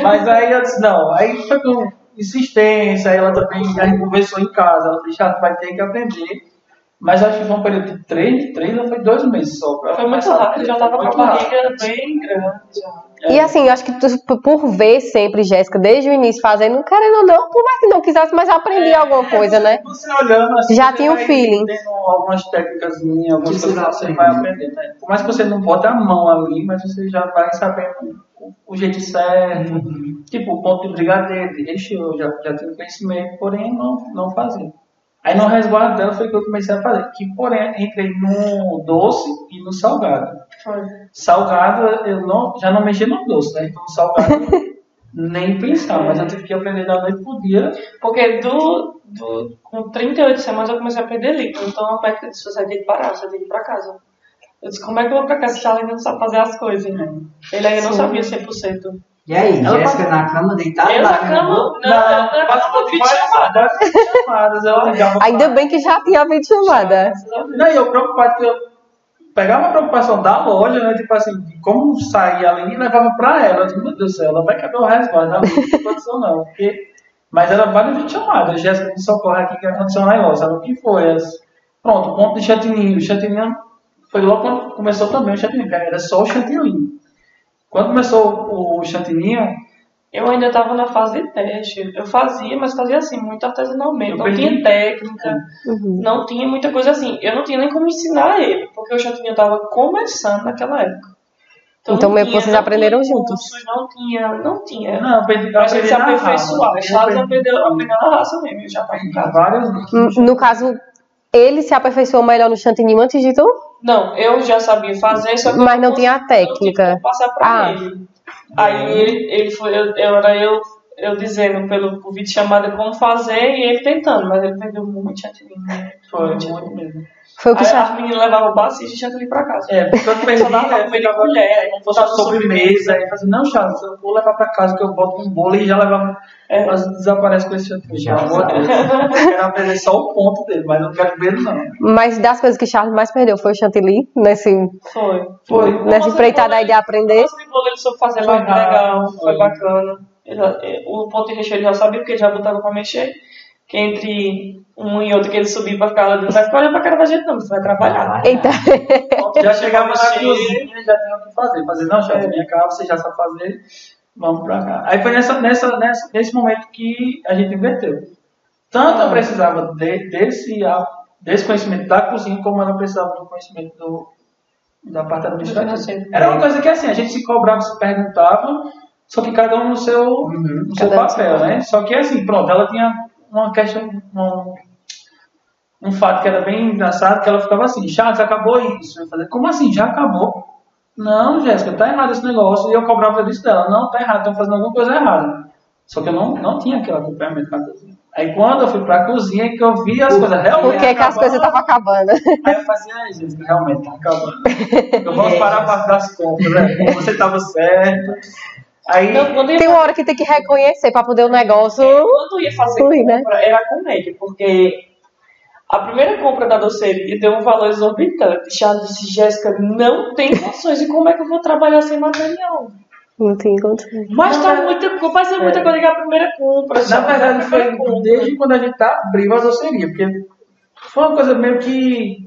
Mas aí eu disse, não, aí foi com insistência, aí ela também, a gente conversou em casa, ela falou, já vai ter que aprender. Mas acho que foi um período de três, três ou foi dois meses só. Foi muito rápido, já tava com a barriga bem grande. Já. E assim, eu acho que tu, por ver sempre, Jéssica, desde o início fazendo, querendo ou não, por mais que não quisesse, mas eu aprendi alguma coisa, né? Você olhando assim, Já você tinha um feeling. Algumas técnicas, algumas Que você coisas que você vai aprendendo. Né? Por mais que você não bote a mão ali, mas você já vai sabendo o, o jeito certo. Tipo, o ponto de brigadeiro, de recheio, eu já, já tenho conhecimento, porém não, não fazia. Aí no resguardo dela foi que eu comecei a fazer. Que, porém, entrei no doce e no salgado. Foi. Salgado, eu não, já não mexi no doce, né? Então, salgado, nem pensar. Mas eu tive que aprender da noite pro dia. Porque do, do, com 38 semanas eu comecei a perder líquido. Então a médica disse: você tem que parar, você tem que ir pra casa. Eu disse: como é que eu vou pra casa se ela ainda não sabe fazer as coisas? Né? Ele ainda não sabia 100%. E aí, Ela Jéssica na cama, deitada Eu na cama, não, né? não, não, participou não, de não, várias chamada. várias chamadas. Eu Ainda bem que já tinha havido chamada. Não, e eu preocupado que eu pegava a preocupação da loja, né? Tipo assim, de como sair ali e levava pra ela. Meu Deus do céu, ela vai quebrar o resguardo. Não, não tem condição não. Porque Mas era várias vezes chamadas. Jéssica, me socorre aqui que aconteceu um negócio. Sabe o que foi? Pronto, o ponto de chantininho. O chantininho foi logo quando começou também o chantininho, porque era só o chantininho. Quando começou o chantininho, Eu ainda estava na fase de teste. Eu fazia, mas fazia assim, muito artesanalmente. Eu Não tinha técnica, Uhum. não tinha muita coisa assim. Eu não tinha nem como ensinar ele, porque o chantinho estava começando naquela época. Então, não meio que vocês não aprenderam tinha juntos. Não tinha, não tinha. não, eu aprendi, eu a gente aprendi se aperfeiçoar. Eu Charles aprendi- aprendeu, aprendeu na raça mesmo, eu já estava em casa. Várias N- No caso, ele se aperfeiçoou melhor no chantininho antes de tu? Não, eu já sabia fazer, só que Mas eu não tinha a não tinha técnica. como passar pra Ah. ele. Aí ele, ele foi, eu, eu- era eu, eu dizendo pelo vídeo chamada como fazer e ele tentando, mas ele perdeu muito chantilly. Foi, muito muito mesmo. Foi o que Aí as meninas levavam o bacio de chantilly pra casa. É, porque eu comida ficava colher, aí como fosse uma sobremesa. Aí assim, não, Charles, eu vou levar pra casa que eu boto um bolo e já levava. É. Mas desaparece com esse chantilly. Pelo amor de Deus. Eu quero aprender só o ponto dele, mas não quero ver ele não. Mas das coisas que Charles mais perdeu foi o chantilly, nesse, Foi. Foi. nessa empreitada aí de aprender. Esse bolo ele soube fazer Foi legal, foi. foi bacana. Ele já- é, o ponto de recheio ele já sabia, porque ele já botava pra mexer. Que entre um e outro que ele subia pra ficar lá dentro, vai ficar olhando pra cara da gente, não, você vai trabalhar. Eita, Já chegava na cozinha e já tinha o que fazer. Fazer, não, Charles, minha cá, você já sabe fazer, vamos pra cá. Aí foi nessa, nessa, nessa, nesse momento que a gente inverteu. Tanto eu precisava de- desse, desse conhecimento da cozinha, como ela precisava do conhecimento do, da parte administrativa. Era uma coisa que assim, a gente se cobrava, se perguntava, só que cada um no seu, no seu papel, né? Só que assim, pronto, ela tinha uma questão, um, um fato que era bem engraçado, que ela ficava assim, Charles, acabou isso. Eu falei, como assim? Já acabou? Não, Jéssica, tá errado esse negócio. E eu cobrava disso dela, não, tá errado, estão fazendo alguma coisa errada. Só que eu não, não tinha aquele acompanhamento na cozinha. Aí quando eu fui pra cozinha, que eu vi as coisas realmente por que, as coisas estavam acabando? Aí eu fazia, ai, Jéssica, realmente tá acabando. Eu vou parar a parte das compras, né? Você estava certo. Aí, quando ia Tem uma hora que tem que reconhecer pra poder o negócio. quando eu ia fazer Fui, né? compra, era comédia, porque a primeira compra da doceria deu um valor exorbitante. Já disse, Jéssica, não tem condições de como é que eu vou trabalhar sem material. Não tem condição. Mas Não, tá é- muita, vai ser muita é. coisa que é a primeira compra. na verdade, foi desde quando a gente abriu a doceria, porque foi uma coisa meio que.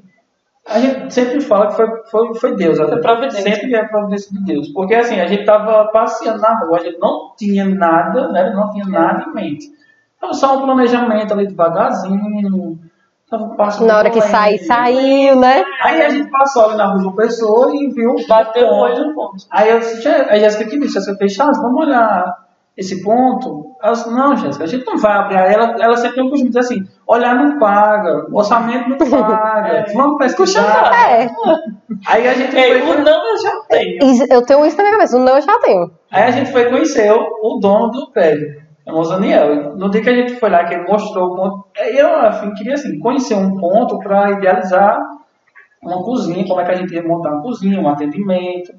A gente sempre fala que foi, foi, foi Deus. Foi providência. Sempre é providência de Deus. Porque assim, a gente tava passeando na rua, a gente não tinha nada, né? Não tinha nada em mente. Tava só um planejamento ali devagarzinho. Tava passando Na hora que sair, saiu, né? Aí a gente passou ali na rua João Pessoa e viu. Bateu o ponto. olho no ponto. Aí eu disse, "Jé- aí a Jéssica que disse, Jéssica fez, Charles, vamos olhar esse ponto? Ela disse, não, Jéssica, a gente não vai abrir. Aí ela, ela sempre tem um costume de dizer assim, olhar não paga, orçamento não paga, É. vamos pesquisar. É. Aí a gente Ei, foi, o não eu já tenho. Eu tenho isso na minha cabeça. O não eu já tenho. aí a gente foi conhecer o, o dono do prédio, é o Daniel. No dia que a gente foi lá, que ele mostrou o ponto, eu afim, queria assim, conhecer um ponto para idealizar uma cozinha, como é que a gente ia montar uma cozinha, um atendimento.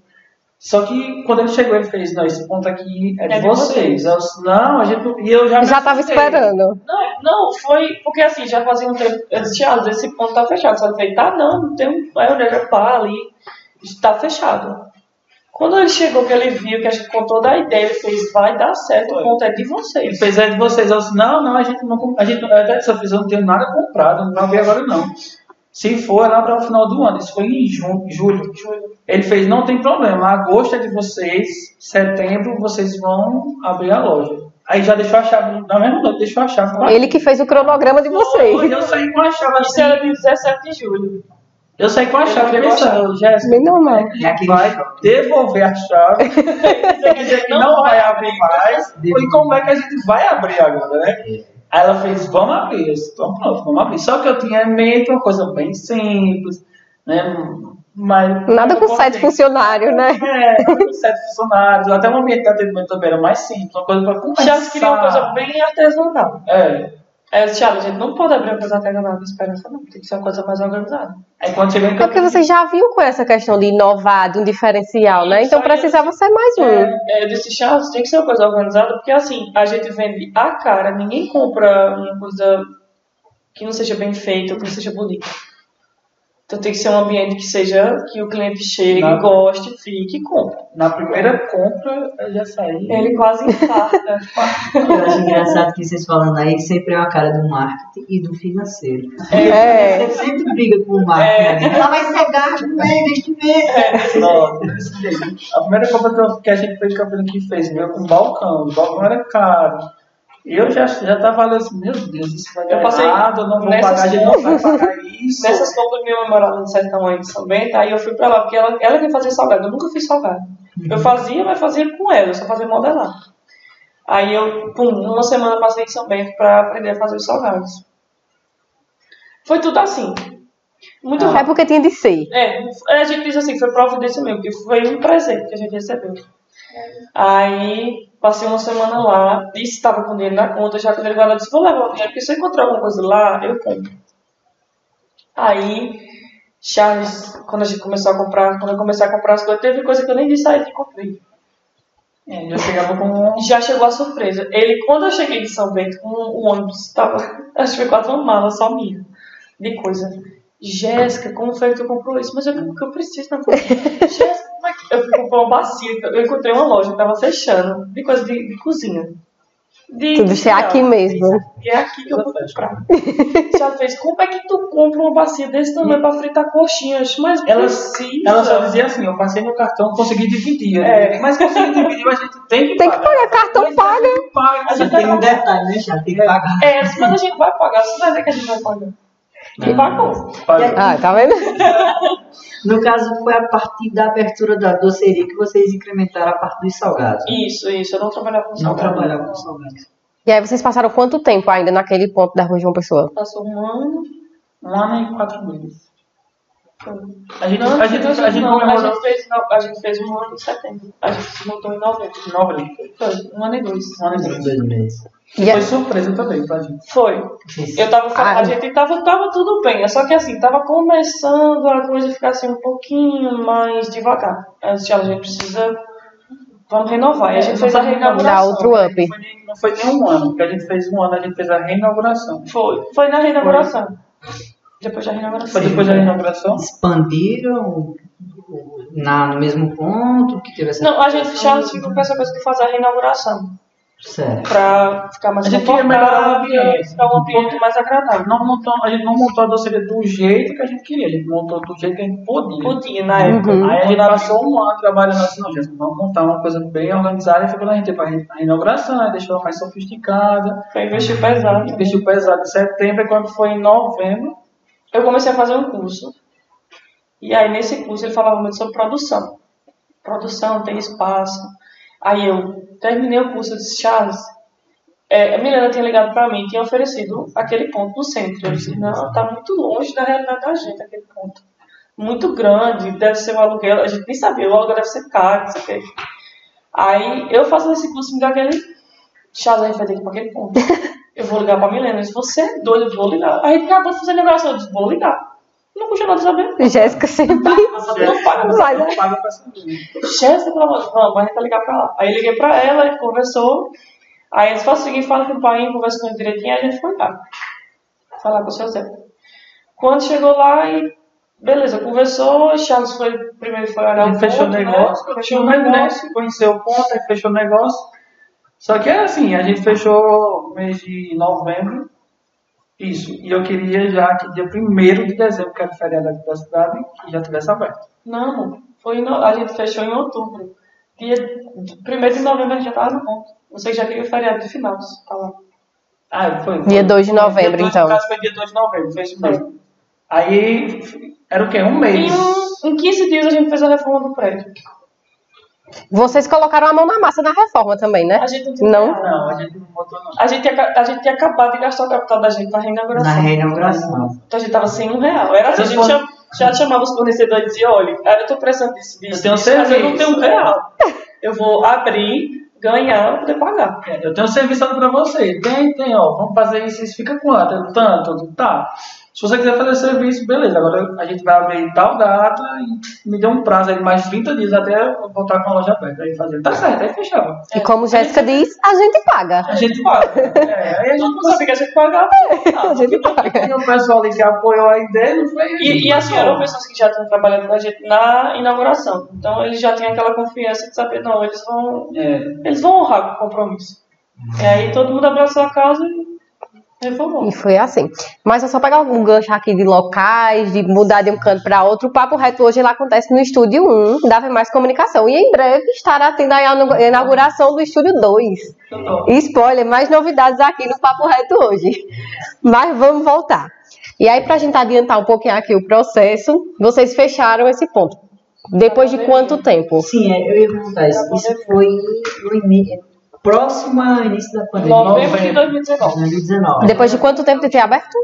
Só que quando ele chegou, ele fez, não, esse ponto aqui é de, É de vocês. Eu disse, não, a gente, não- e eu já me Já tava esperando. Não, não, foi porque assim, já fazia um tempo. Eu disse, Charles, esse ponto tá fechado. Só ele fez, tá, não, não tem um. Aí eu já pá ali, está fechado. Quando ele chegou, que ele viu que a gente contou da ideia, ele fez, vai dar certo, o ponto é de Ele vocês. fez é de vocês. Eu disse, não, não, a gente não. com- A gente, eu até disse, eu eu não tenho nada comprado, não vai ver agora não. Se for, é lá para o final do ano. Isso foi em junho, julho. Ele fez, não tem problema, agosto é de vocês, setembro vocês vão abrir a loja. Aí já deixou a chave, na mesma noite, deixou a chave. lá. Ele que fez o cronograma de Foi, vocês. Eu saí com a chave Isso assim. era de 17 de julho. Eu saí com a chave pensando, Jéssica, vai devolver a chave, quer dizer que não vai abrir mais, e como é que a gente vai abrir agora, né? Aí ela fez, vamos abrir, eu disse, então pronto, vamos abrir. Só que eu tinha em mente uma coisa bem simples, né? Mas, Nada com botei- funcionários, né? É, nada com sete funcionários, até o ambiente de atendimento também era mais simples, uma coisa para começar. Charles queria uma coisa bem artesanal. É. Aí eu disse, a gente não pode abrir uma coisa artesanal de esperança, não. Tem que ser uma coisa mais organizada. Aí quando chegou em É porque você já viu com essa questão de inovar, de um diferencial, né? Então precisava ser mais um. É, eu disse, Charles, tem que ser uma coisa organizada, porque assim, a gente vende a cara, ninguém compra uma coisa que não seja bem feita ou que não seja bonita. Então tem que ser um ambiente que seja que o cliente chegue, Na- goste, fique e compre. Na primeira compra, eu já saí. Ele quase infarta. Eu acho engraçado que vocês falando aí sempre é uma cara do marketing e do financeiro. É. Você sempre briga com o marketing. É. né? Ela vai ser gasto, né? investimento. Nossa, a primeira compra que a gente fez, que a que fez, veio com balcão. O balcão era caro. E eu já, já tava falando assim, meu Deus, isso vai dar Eu passei errado, eu não vou nessas- pagar, não vai pagar isso. Nessas compras minha mãe morava no sertão aí de São Bento, aí eu fui pra lá, porque ela, ela que fazia salgado, eu nunca fiz salgado. Eu fazia, mas fazia com ela, eu só fazia modelar. Aí eu, pum, uma semana passei em São Bento pra aprender a fazer os salgados. Foi tudo assim. Muito É rápido. porque tinha de ser. É, a gente diz assim, foi providência mesmo, que foi um presente que a gente recebeu. Aí, passei uma semana lá, disse que estava com dinheiro na conta, já quando ele guardou, disse, vou levar o dinheiro, porque se eu encontrar alguma coisa lá, eu compro. Aí, Charles, quando a gente começou a comprar, quando eu comecei a comprar as coisas, teve coisa que eu nem disse a ele e comprei. É, eu chegava com Já chegou a surpresa. Ele, quando eu cheguei de São Bento, com o ônibus estava, acho que foi quase uma mala só minha, de coisa. Jéssica, como foi que tu comprou isso? Mas eu, eu preciso na coisa. Jéssica, que... Eu fui comprar uma bacia, eu encontrei uma loja que estava fechando, de coisa de, de cozinha. De, Tudo de ser aqui mesmo. E é aqui que eu vou comprar. Já fez, como é que tu compra uma bacia desse tamanho pra fritar coxinhas? Mas Ela- precisa. Ela só dizia assim, eu passei no cartão, consegui dividir. É. Mas consegui dividir, a gente tem que Tem que pagar. pagar, cartão paga. Paga. A gente Tem um detalhe, né? Tem que pagar. É, mas a gente vai pagar, você vai ver que a gente vai pagar. E pagou. Paga. Ah, tá vendo? No caso, foi a partir da abertura da doceria que vocês incrementaram a parte dos salgados. Isso, isso, eu não trabalhava com Não salgado. trabalhavam com salgados. E aí vocês passaram quanto tempo ainda naquele ponto da rua de uma pessoa? Passou um ano. Um ano e quatro meses. A gente, Não, a gente, a gente não, a gente fez, não, a gente fez um ano em setembro. A gente se montou em novembro. em novembro. Foi, um ano e dois. Um ano e Em meio. dois meses. E Foi aí, surpresa também pra gente. Foi. Eu tava falando, Ah. a gente tava, tava tudo bem, é só que assim, tava começando a coisa ficar assim um pouquinho mais devagar. Aí eu disse, "Olha, a gente precisa, vamos renovar. E a gente fez a reinauguração. outro up. Não foi, não foi nem um ano, porque a gente fez um ano, a gente fez a reinauguração. Foi, foi na reinauguração. Depois da reinauguração. Foi depois da reinauguração? expandiram na, no mesmo ponto que teve essa Não, a gente já ficou com essa coisa de fazer a reinauguração. Pra ficar mais A gente queria melhorar o confortável, ambiente. ficar um ambiente mais agradável. Não montou, a gente não montou a doceria do jeito que a gente queria, a gente montou do jeito que a gente podia. Podia, na época. Uhum. Aí a gente passou um ano trabalhando assim, não, gente, vamos montar uma coisa bem organizada e foi quando a gente teve a reinauguração, aí deixou ela mais sofisticada, Foi investir pesado. investiu pesado em setembro, e quando foi em novembro, Eu comecei a fazer um curso. E aí, nesse curso, ele falava muito sobre produção. Produção, tem espaço. Aí eu terminei o curso, eu disse, Charles, é, a Milena tinha ligado pra mim, tinha oferecido aquele ponto no centro. Eu disse, não, tá muito longe da realidade da gente, aquele ponto. Muito grande, deve ser um aluguel, a gente nem sabia, o aluguel deve ser caro, não sei o quê. Aí, eu fazendo esse curso, me deu aquele, Charles, a gente vai ter que ir pra aquele ponto. Eu vou ligar pra Milena, eu disse, você é doido, eu vou ligar. Aí, acabou de fazer negócio, eu disse, vou ligar. Não custa nada saber. Jéssica sempre. Não paga, Mas, não paga pra saber. Jéssica, pelo amor de Deus, vamos, a gente vai ligar pra lá. Aí liguei pra ela, a gente conversou. Aí eles falaram o seguinte, fala com o pai, conversa com ele direitinho, aí a gente foi lá. Falar com o seu Zé. Quando chegou lá e. Beleza, conversou, Charles foi. Primeiro foi olhar A o fechou o né? negócio, Fechou o né, negócio. conheceu o ponto, aí fechou o negócio. Só que é assim, a gente fechou no mês de novembro, isso, e eu queria já que dia 1 de dezembro, que era o feriado aqui da cidade, que já tivesse aberto. Não, foi no- a gente fechou em outubro. Dia 1 de novembro a gente já tava no ponto. Você já queria o feriado de final, tá lá. Ah, foi. Dia foi. 2 de novembro, dia dois, então. No caso foi dia 2 de novembro, isso mesmo. Aí, era o quê? Um Em, mês. um- em 15 dias a gente fez a reforma do prédio. Vocês colocaram a mão na massa na reforma também, né? A gente não tinha Não? Não, a gente não botou não. A gente, tinha, a gente tinha acabado de gastar o capital da gente na reinauguração. Na reinauguração. Então a gente tava sem um real. Era assim, a gente cham- já chamava os fornecedores e dizia, olha, eu tô precisando disso, disso, Eu tenho disso, mas eu não tenho um real. Eu vou abrir, ganhar para poder pagar. É, eu tenho um serviço para você. Tem, tem, ó. Vamos fazer isso, isso fica quanto? É Tanto, tá. Se você quiser fazer serviço, beleza. Agora a gente vai abrir tal data e me deu um prazo aí de mais 30 dias até eu voltar com a loja aberta. Aí fazer. Tá certo, aí fechava. E como Jéssica diz, a gente paga. A gente paga. É, aí a gente Não consegue a gente pagar. A gente paga. Tem o pessoal ali que apoiou a ideia, não foi? E, e assim, eram pessoas que já estão trabalhando com a gente na inauguração. Então eles já têm aquela confiança de saber, não, eles vão, É, eles vão honrar com o compromisso. E aí todo mundo abraçou a casa e reformou. E foi assim. Mas é só pegar algum gancho aqui de locais, de mudar de um canto para outro. O Papo Reto hoje ele acontece no Estúdio 1 da Mais Comunicação. E em breve estará tendo a inau- inauguração do Estúdio 2. E spoiler, mais novidades aqui no Papo Reto hoje. Mas vamos voltar. E aí, pra gente adiantar um pouquinho aqui o processo, vocês fecharam esse ponto. Depois de quanto tempo? Sim, é, eu ia perguntar isso. Isso foi no início, próximo ao início da pandemia. Novembro de 2019. 2019. Depois de quanto tempo de ter aberto?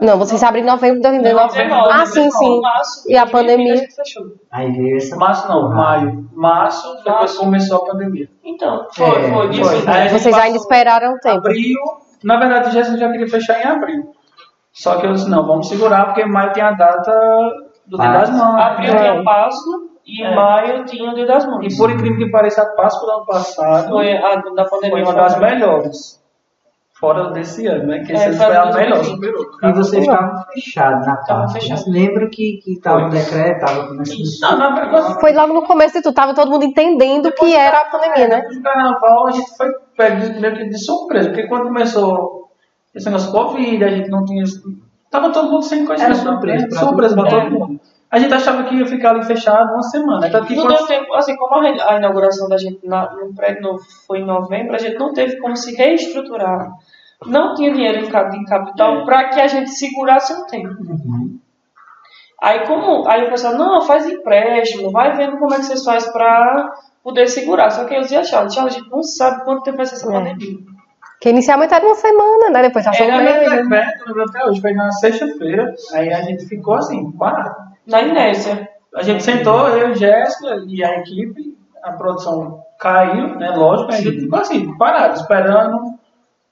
Não, vocês abriram em novembro de 2019. Ah, sim, sim. Março E a de 2020 pandemia? a gente fechou. Aí veio essa. março não, maio. Março, depois Março. começou a pandemia. Então, foi, É, foi. Isso, foi. né? Aí Vocês ainda esperaram um tempo. Abril, na verdade, o Jéssica já queria fechar em abril. Só que eu disse, não, vamos segurar, porque maio tem a data do Dia das Mães. Abril É. tinha Páscoa e É. maio tinha o Dia das Mães. E por incrível que pareça, a Páscoa do ano passado Foi a da foi pandemia. uma das melhores. Fora desse ano, né? Que É, esse ano foi foi a melhor. 2020. superou. E vocês estavam fechados na Páscoa. fechado. Lembro que, que tava o decreto, tava começando. Foi logo no começo de tudo, tava todo mundo entendendo que era a pandemia, né? No carnaval a gente foi pego de- meio que de surpresa, porque quando começou esse negócio Covid, a gente não tinha. Tava todo mundo sem conhecer. Era surpresa pra surpresa todo pra mundo. todo mundo. A gente achava que ia ficar ali fechado uma semana. Tanto que Não quando- deu tempo, assim, como a, inauguração da gente na, no prédio novo foi em novembro, a gente não teve como se reestruturar. Não tinha dinheiro em, cap- em capital É. para que a gente segurasse um tempo. Uhum. Aí como aí o pessoal, não, faz empréstimo, vai vendo como é que vocês fazem para poder segurar. Só que eu dizia, Charles, Charles, a gente não sabe quanto tempo vai ser essa É. pandemia. Que inicialmente era uma semana, né? Depois passou um Era mês. decreto, eu lembro até hoje, foi na sexta-feira. Aí a gente ficou assim, parado. Na inércia. A gente sentou, eu, Jéssica e a equipe, a produção caiu, né? Lógico, aí a gente ficou assim, parado, esperando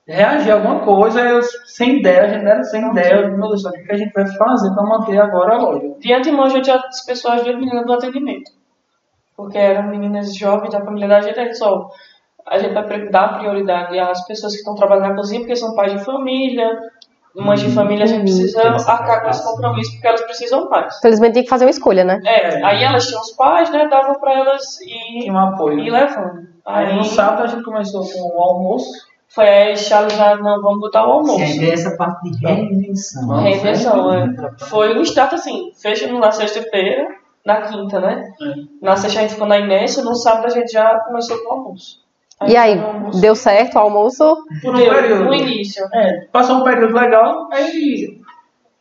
reagir a alguma coisa, eu, sem ideia, a gente era sem ideia, meu Deus, o que que a gente vai fazer para manter agora a loja? De antemão, a gente já dispensou as duas meninas do atendimento. Porque eram meninas jovens da família da gente, aí só a gente vai dar prioridade às pessoas que estão trabalhando na cozinha, porque são pais de família, mães de família, a gente precisa tem essa arcar com esse compromisso, porque elas precisam mais. Felizmente tinha que fazer uma escolha, né? É, aí elas tinham os pais, né, davam pra elas ir, Tinha um apoio. ir levando. Aí Aí no sábado a gente começou com o almoço, foi aí, Charles já, não, vamos botar o almoço. Sim, essa parte de reinvenção. Vamos. Reinvenção, é. Foi um start assim, fecha na sexta-feira, na quinta, né? Na sexta a gente ficou na inércia, no sábado a gente já começou com o almoço. E aí, deu certo o almoço? por um Deu, período. no início. É, passou um período legal, aí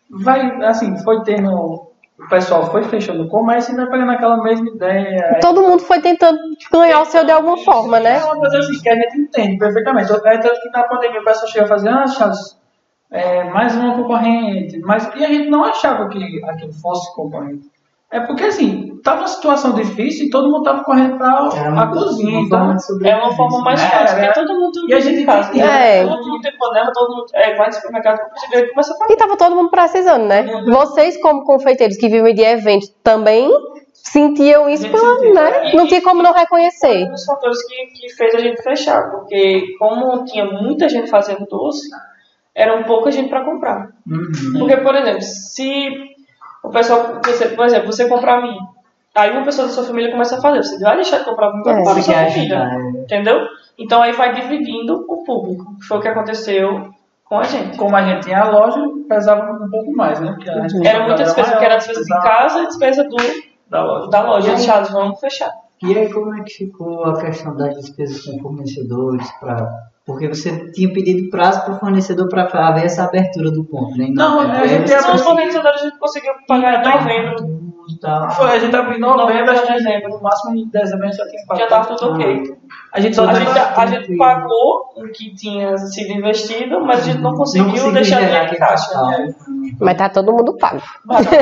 vai, assim, foi tendo. O pessoal foi fechando o comércio e vai pegando aquela mesma ideia. aí- Todo mundo foi tentando ganhar o seu de alguma forma, né? É uma coisa assim que a gente entende perfeitamente. É tanto que na pandemia o pessoal chega a fazer, ah, Charles, é, mais uma concorrente. Mas, e a gente não achava que aquilo fosse concorrente. É porque assim, tava uma situação difícil e todo mundo tava correndo para Era a cozinha. uma Então, forma de sobrevivência. É uma forma mais fácil, é. porque todo mundo E a gente em casa. tem- É. Todo mundo tem panela, todo mundo é, vai no supermercado, e começa a fazer. E tava todo mundo precisando, né? Vocês, como confeiteiros que vivem de evento, também sentiam isso, A gente pela, sentia. né? Não tinha como não reconhecer. um dos fatores que, que fez a gente fechar, porque como tinha muita gente fazendo doce, era um pouca gente para comprar. Uhum. Porque, por exemplo, se o pessoal, você, por exemplo, você comprar vinho, aí uma pessoa da sua família começa a fazer, você vai deixar de comprar vinho para É. comprar sua família, ajudar, é. entendeu? Então aí vai dividindo o público, que foi o que aconteceu com a gente. como a gente tinha a loja, pesava um pouco mais, né? Era muita despesa, maior, porque era despesa de casa e despesa do, da loja. da loja. Charles, vamos fechar. E aí, como é que ficou a questão das despesas com fornecedores? Pra... Porque você tinha pedido prazo para o fornecedor para haver essa abertura do ponto, né? Não, a gente é, tem São os fornecedores a gente conseguiu pagar em novembro, tudo e tal. Foi, a gente abriu em novembro, Novembro, acho que dezembro. no máximo em dezembro a gente já tinha já pagado. estava tudo ok. A gente A gente, a gente pagou o que tinha sido investido, mas a gente não conseguiu, conseguiu deixar dinheiro em caixa. né? Mas tá todo mundo pago. Mas,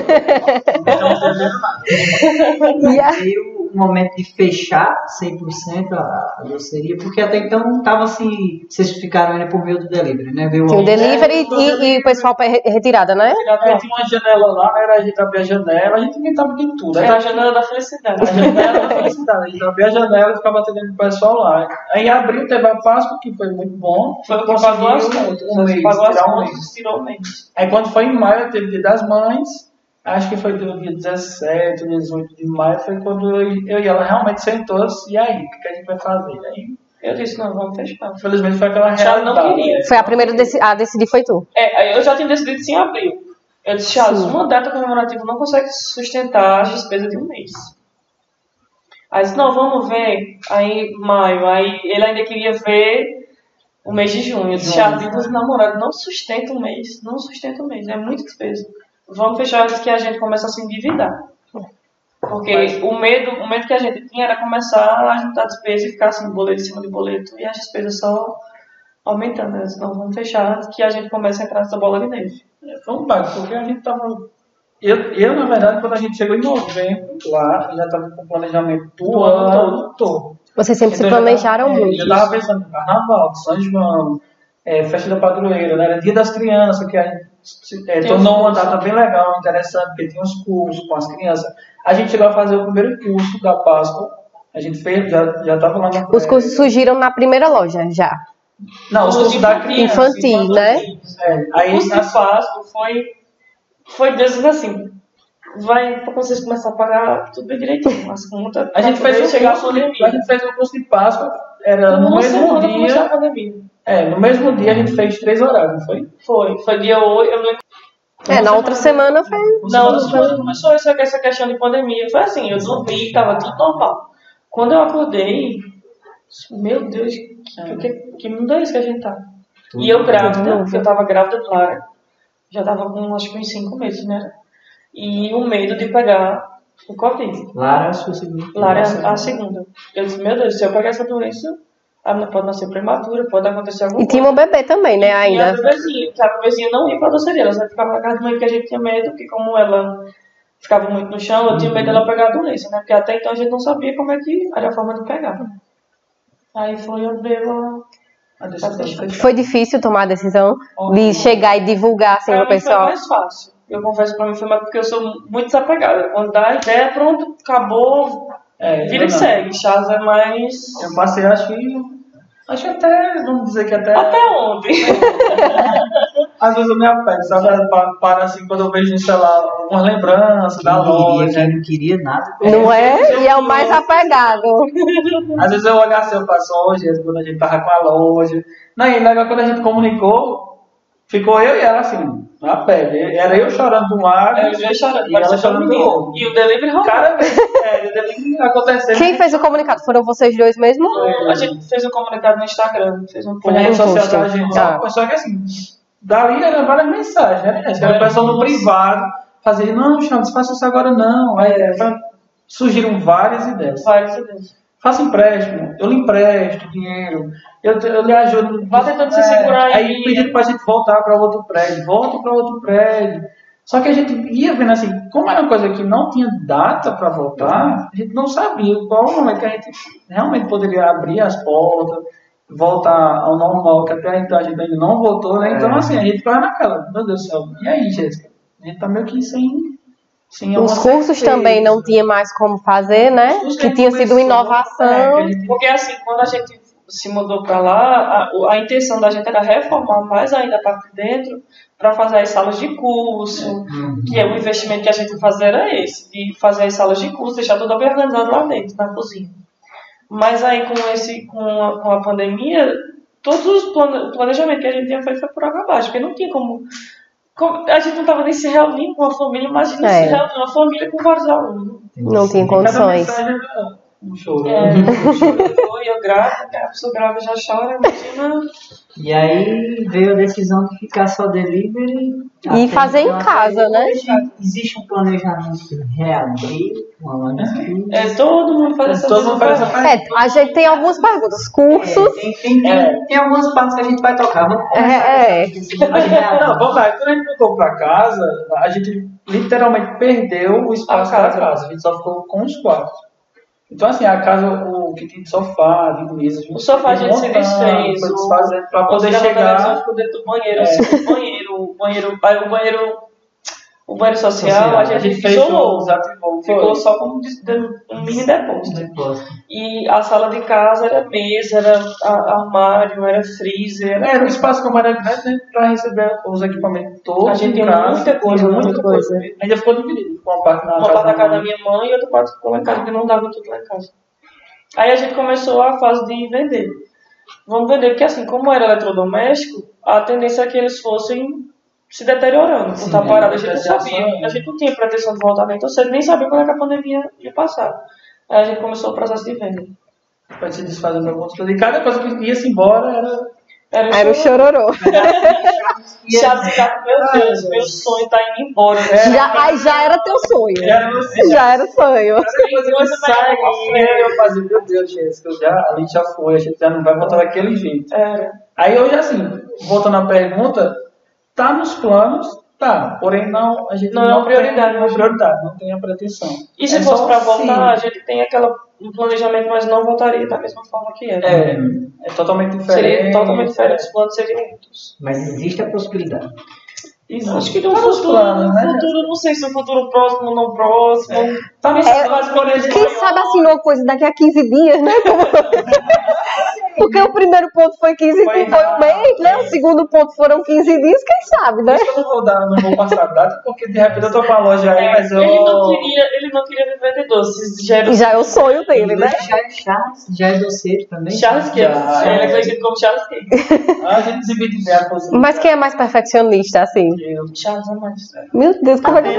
E aí, Aí o, o momento de fechar 100% a, a doceria? Porque até então não estava assim, vocês ficaram ainda por meio do delivery, né? Veio Tinha o delivery e, e o pessoal retirada, né? É, tinha uma janela lá, né? Era a gente abrir a janela, a gente inventava de tudo. Aí É a janela da felicidade. A janela da felicidade. A gente abria a janela e ficava atendendo o pessoal lá. Aí abriu, teve a Páscoa, que foi muito bom. Foi o que pagou as contas. Um mês, pagou as um contas tirou o mês. Aí quando foi em maio, teve o Dia das Mães. Acho que foi do dia 17, 18 de maio, foi quando eu, eu e ela realmente sentou e aí, o que, que a gente vai fazer? Aí, Eu disse, não, vamos fechar. infelizmente, foi aquela Já não realidade. queria. Foi a primeira deci- a decidir foi tu. É, eu já tinha decidido isso em abril. Eu disse, Charles, Sim. uma data comemorativa não consegue sustentar as despesas de um mês. Aí disse, não, vamos ver. Aí, maio. Aí ele ainda queria ver o mês de junho. Eu disse, Charles, dos namorados não sustenta um mês. Não sustenta um mês. É muita despesa. Vamos fechar antes que a gente comece a se endividar. Porque o medo, o medo que a gente tinha era começar a juntar despesa e ficar assim, boleto em cima de boleto. E as despesas só aumentando. Né? Eu Não, vamos fechar antes que a gente comece a entrar nessa bola de neve. Foi um pacto, porque a gente tava. Eu, eu, na verdade, quando a gente chegou em novembro, lá, eu já estava com o planejamento do Do ano ano todo. Vocês sempre se Então, eu já planejaram tava- é, muito. Eu estava pensando no carnaval, São João, é, festa da padroeira, né? Era dia das crianças, que a gente se- é, Tem tornou uma data bem legal, interessante, porque tinha os cursos com as crianças. A gente chegou a fazer o primeiro curso da Páscoa, a gente fez, já já estava lá na Os cursos surgiram na primeira loja já. Não, os cursos da criança. Infantil, né? É, aí, assim, Páscoa foi, foi Deus dizendo assim, vai para vocês começar a pagar tudo bem direitinho, as contas. a gente fez chegar a curso, de- pandemia. a gente fez o curso de Páscoa, era no mesmo dia. É, no mesmo dia a gente fez três horários, não foi? Foi, foi dia 8, eu lembro É, na outra semana foi. Na outra semana começou essa, essa questão de pandemia. Foi assim, eu dormi, tava tudo normal. Quando eu acordei, meu Deus, que, que, que mundo é esse que a gente tá? E eu grávida, porque eu tava grávida de Lara. Já tava com acho que uns 5 meses, né? E o medo de pegar o Covid. Lara, a sua segunda. Lara é a segunda. Eu disse, meu Deus, se eu pegar essa doença, a menina pode nascer prematura, pode acontecer alguma E tinha um bebê também, né, e a ainda. bebezinha, que a bebezinha não ia pra doceria, ela só ficava na casa da mãe porque a gente tinha medo, porque como ela ficava muito no chão, eu tinha medo dela pegar a doença, né? Porque até então a gente não sabia como é que era a forma de pegar. Aí foi eu. A decisão foi difícil tomar a decisão de chegar e divulgar assim Pra pro mim foi pessoal. mais fácil. Eu confesso pra mim foi mais porque eu sou muito desapegada. Quando dá a ideia, pronto, acabou, É, vira eu e não. segue. Chás é mais... Eu passei, acho que. Acho que até, vamos dizer que até. Até ontem. Às vezes eu me apego, sabe? Pa- Para assim, quando eu vejo no celular umas lembranças da Quem loja. quem não queria nada. Não é? E é o mais apegado. Às vezes eu olho assim, eu passo hoje, quando a gente tava com a loja. Não, e legal quando a gente comunicou, ficou eu e ela assim, na pele. Era eu chorando de um lado. É, eu já chorando, E ela chorando do outro. E o delivery rolou. Cara, é, deve acontecendo. Quem fez o comunicado? Foram vocês dois mesmo? A gente fez um comunicado no Instagram, fez um Foi na rede social da gente. Tá. Só, que assim, dali eram várias mensagens, né? Era o pessoal no privado, fazia, não, Charles, faça isso agora não. Aí É. surgiram várias ideias. vários ideias. Faça empréstimo, eu lhe empresto dinheiro, eu, eu lhe ajudo. Vá tentando se segurar aí. Aí pedindo pra gente voltar para outro prédio, volta para outro prédio. Só que a gente ia vendo assim, como era uma coisa que não tinha data para voltar, a gente não sabia qual o momento que a gente realmente poderia abrir as portas, voltar ao normal, que até então a gente ainda não voltou, né? Então, É. assim, a gente ficava naquela, meu Deus do céu, e aí, Jéssica? A gente tá meio que sem. sem Os cursos certeza. também não tinha mais como fazer, né? Que tinha sido inovação. é, gente- Porque assim, quando a gente se mudou para lá, a, a intenção da gente era reformar mais ainda a parte de dentro para fazer as salas de curso, que é o investimento que a gente fazer era esse, de fazer as salas de curso, deixar tudo bem organizado lá dentro, na cozinha. Mas aí com, esse, com, a, com a pandemia, todos os plane, o planejamento que a gente tinha feito foi por água abaixo, porque não tinha como, como- A gente não estava nem se reunindo com a família, imagina É. se reunir uma família com vários alunos. Não tinha Cada condições. mensagem era um choro. É, foi eu grávida, a pessoa grávida já chora, imagina. E aí veio a decisão de ficar só delivery. E fazer em então, casa, né? hoje Existe um planejamento de reabrir uma física. É, todo mundo faz essa Todo mundo faz essa pergunta. É, a gente tem algumas perguntas. Cursos. É, tem, tem, tem, tem algumas partes que a gente vai tocar. Vamos É, é. Não, vamos lá. Quando a gente voltou pra casa, a gente literalmente perdeu o espaço da casa. A gente só ficou com os quartos. Então, assim, a casa, o que tem de sofá, de mesa, O sofá a gente se desfez. Foi o- desfazendo pra poder chegar. ficou dentro do banheiro, É. assim, o banheiro, o banheiro, o banheiro, o banheiro social, Social. a gente, fechou, isolou. desativou. Ficou só como um mini depósito. Depósito. E a sala de casa era mesa, era a- armário, era freezer, era Era um espaço como era grande né, para receber os equipamentos todos. A gente em tinha casa, muita coisa, tinha muita coisa. Ainda ficou dividido. Uma parte na uma casa parte da casa da minha mãe e outra parte ficou lá em casa, porque não dava tudo lá em casa. Aí a gente começou a fase de vender. Vamos vender, porque assim, como era eletrodoméstico, a tendência é que eles fossem se deteriorando. Por Sim, estar parado, a gente não depreciação, sabia. né? A gente não tinha pretensão de voltar nem tão cedo, nem sabia quando é que a pandemia ia passar. Aí a gente começou o processo de venda. Pra se desfazer de algumas coisas. E cada coisa que ia-se embora era. Era, Era o chororô. Chato de carro, meu Deus, meu sonho tá indo embora. Já, aí já era teu sonho. Era assim, Já era sonho. Cada coisa que sai, eu fazia, meu Deus, Jéssica, já, ali já foi, a gente já não vai voltar daquele jeito. Era. Aí hoje, assim, voltando à pergunta, tá nos planos, tá, porém não, a gente Não é uma prioridade, tem, não é né? prioridade, não tem a pretensão. E se É fosse sim. voltar, a gente tem aquela, um planejamento, mas não voltaria da mesma forma que era. É, é totalmente diferente. Seria totalmente diferente, os planos seriam outros. Mas existe a possibilidade. Acho que no Tá futuro, planos, no né? futuro, não sei se no futuro próximo ou não próximo. Tá nos É, planos, porém, Quem sabe assim uma coisa daqui a 15 dias, né? Porque o primeiro ponto foi 15 Foi dias, foi um mês, né? O segundo ponto foram 15 dias, quem sabe, né? Por isso que eu não vou dar, não vou passar a data, porque de repente eu tô com a loja aí, mas eu. ele, não queria, ele não queria viver de doces. Já era E já é o sonho dele, né? Já é Charles, já é doceiro também. Charles Cake. Já, Ele é é. conhecido como Charles Cake. A gente divide bem a cozinha. Mas quem é mais perfeccionista, assim? Eu- Charles é mais. Meu Deus, como é que...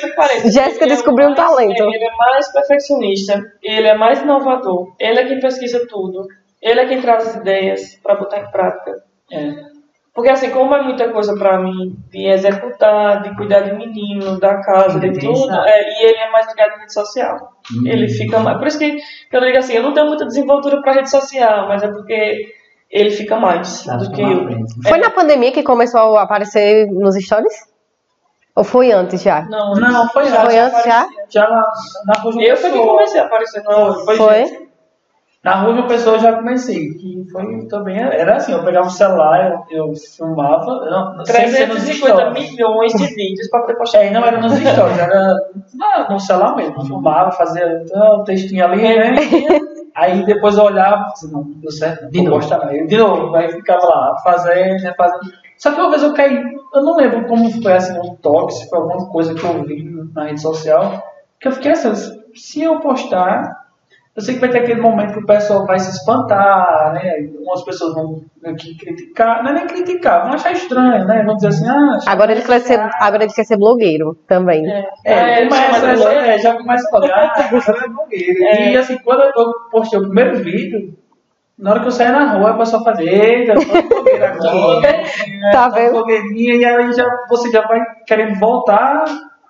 Que pareça. Jéssica é descobriu um talento. é, Ele é mais perfeccionista, ele é mais inovador, ele é quem pesquisa tudo, ele é quem traz as ideias para botar em prática. É. Porque assim, como é muita coisa pra mim de executar, de cuidar de menino, da casa, de tudo, é, e ele é mais ligado em rede social. Ele fica mais. Por isso que, que eu digo assim, eu não tenho muita desenvoltura pra rede social, mas é porque ele fica mais Tá, do que eu. frente. Foi na pandemia que começou a aparecer nos stories? Ou foi antes já? Não, Não, foi já, Foi já antes já? Já na, na Eu foi que comecei a aparecer na Foi, Foi? Na rua uma pessoa eu já comecei. Que foi também. Era assim, eu pegava o celular, eu, eu filmava. Não, sem ser nos 350 stories. milhões de vídeos pra poder postar. É, não era nos stories, era na- no celular mesmo. Eu filmava, fazia então, um textinho ali, né? Aí depois eu olhava disse, não, deu certo, De novo. postar. Aí, de novo, aí ficava lá, fazendo, fazendo. Só que uma vez eu caí, eu não lembro como foi assim, um toque, se foi alguma coisa que eu vi na rede social, que eu fiquei assim, se eu postar, eu sei que vai ter aquele momento que o pessoal vai se espantar, né? Umas pessoas vão aqui criticar, não é nem criticar, vão achar estranho, né? Vão dizer assim, ah, Agora ele quer ser, agora ele quer ser blogueiro também. É, é, ele começa, já, blogueiro. é, já começa a falar, ah, agora é blogueiro. É. E assim, quando eu postei o primeiro vídeo, na hora que eu saí na rua, a pessoa fazia, eita, blogueira agora. Tá Tá vendo? blogueirinha, e aí já, você já vai querendo voltar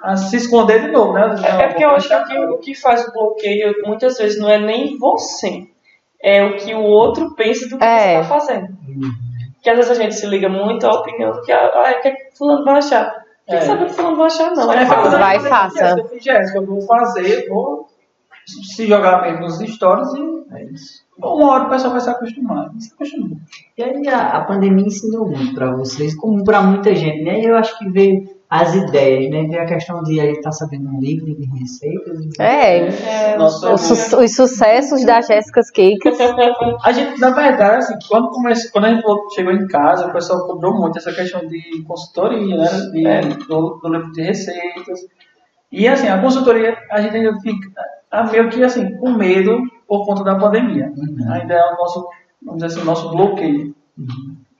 a se esconder de novo, né? É porque eu acho que o que, que faz o bloqueio muitas vezes não é nem você, é o que o outro pensa do que É. você está fazendo. Que às vezes a gente se liga muito à opinião do que, ah, o que, é que fulano vai achar. Não tem que É. saber o que fulano vai achar, não. É, É fazer. Vai, eu fiz, faça. Eu Jéssica, eu vou fazer, vou se jogar mesmo nos stories e é isso. Uma hora o pessoal vai se acostumar. Se acostuma. E aí a, a pandemia ensinou muito para vocês, como para muita gente, né? E eu acho que veio as ideias, né? Veio a questão de aí estar sabendo um livro de receitas. É, É, Nossa, os, su- os sucessos da Jéssica's Cakes. A gente, na verdade, assim, quando, comece, quando a gente chegou em casa, o pessoal cobrou muito essa questão de consultoria, né? De, É. do, do livro de receitas. E assim, a consultoria, a gente ainda fica meio que assim, com medo por conta da pandemia. Uhum. Ainda é o nosso, vamos dizer assim, o nosso bloqueio.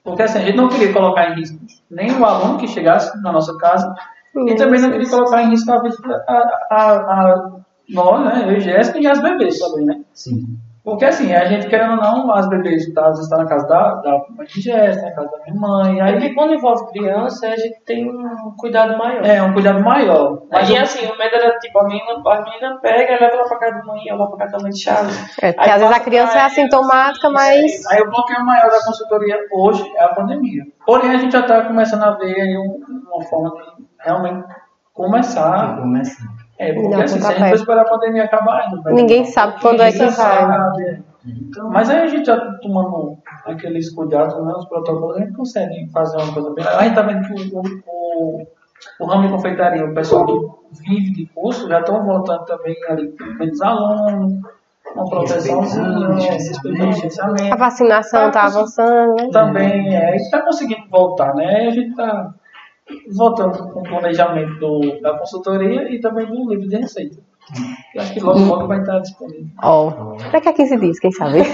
Porque assim, a gente não queria colocar em risco nem o aluno que chegasse na nossa casa, e também não queria colocar em risco a a, a, a nós, né? Eu e Jéssica e as bebês também, né? Sim. Porque assim, a gente querendo ou não, as bebês tá, às vezes tá na casa da, da mãe de Jéssica, na casa da minha mãe, É aí porque quando envolve criança, a gente tem um cuidado maior. é um cuidado maior. Mas Aí o- assim, o medo era tipo, a menina, a menina pega e leva lá pra casa da mãe, ou lá pra casa da mãe de Charles. É, porque às vezes a criança é assintomática, mas. Aí o bloqueio maior da consultoria hoje é a pandemia. Porém, a gente já está começando a ver aí um- uma forma de realmente começar começar. É, porque Não, assim, se tá a gente for esperar a pandemia acabar ainda. vai Ninguém sabe quando é que vai. sabe, é. Mas aí a gente já tomando aqueles cuidados, né, os protocolos, a gente consegue fazer uma coisa bem. A gente tá vendo que o, o, o ramo de confeitaria, o pessoal que vive de curso, já estão voltando também ali com menos alunos, uma proteçãozinha, respeitando o A vacinação tá avançando, né? Também é, a gente está conseguindo voltar, né? A gente está voltando com o planejamento do, da consultoria e também do livro de receita. Eu acho que logo, logo vai estar disponível. Ó, daqui a 15 dias, quem sabe?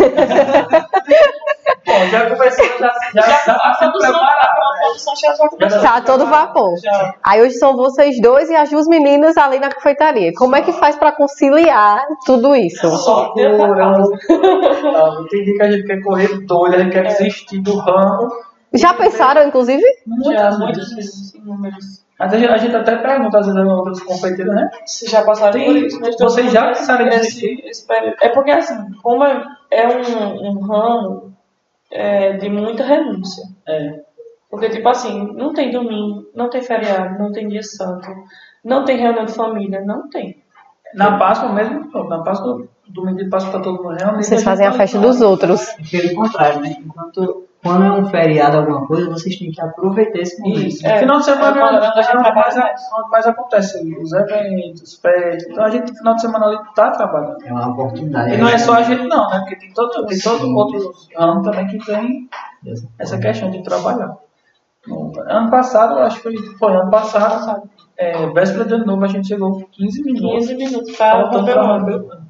Bom, já começou, já, já, já, A se produção, preparar. a produção já já começou. Tá a todo vapor. Já. Aí hoje são vocês dois e as duas meninas ali na confeitaria. Como é que faz pra conciliar tudo isso? Só causa. Não, tem dia que a gente quer correr doido, a gente quer desistir do ramo. Já pensaram, inclusive? Já, Muitas muitos vezes. Mas a gente, até pergunta, às vezes, a outras confeiteiras, né? Vocês já passaram Tem- por isso? mas vocês todo já pensaram período. É porque, assim, como é, é um, um ramo é, de muita renúncia. É. Porque, tipo assim, não tem domingo, não tem feriado, não tem dia santo, não tem reunião de família, não tem. Na Páscoa mesmo, na Páscoa, domingo de Páscoa tá todo mundo reunido. Vocês fazem a festa dos outros. Pelo contrário, né? Enquanto quando é um feriado, alguma coisa, vocês têm que aproveitar esse momento. Isso. É, final de semana é quando a gente é mais, mais acontece os eventos, festas. Então a gente, final de semana ali, tá trabalhando. É uma oportunidade. E não é só a gente não, né? Porque tem todo, tem todo outro ramo também que tem essa questão de trabalhar. No- Ano passado, acho que foi, foi ano passado, é, véspera de ano novo, a gente chegou 15 minutos. 15 minutos para o ano. o ano.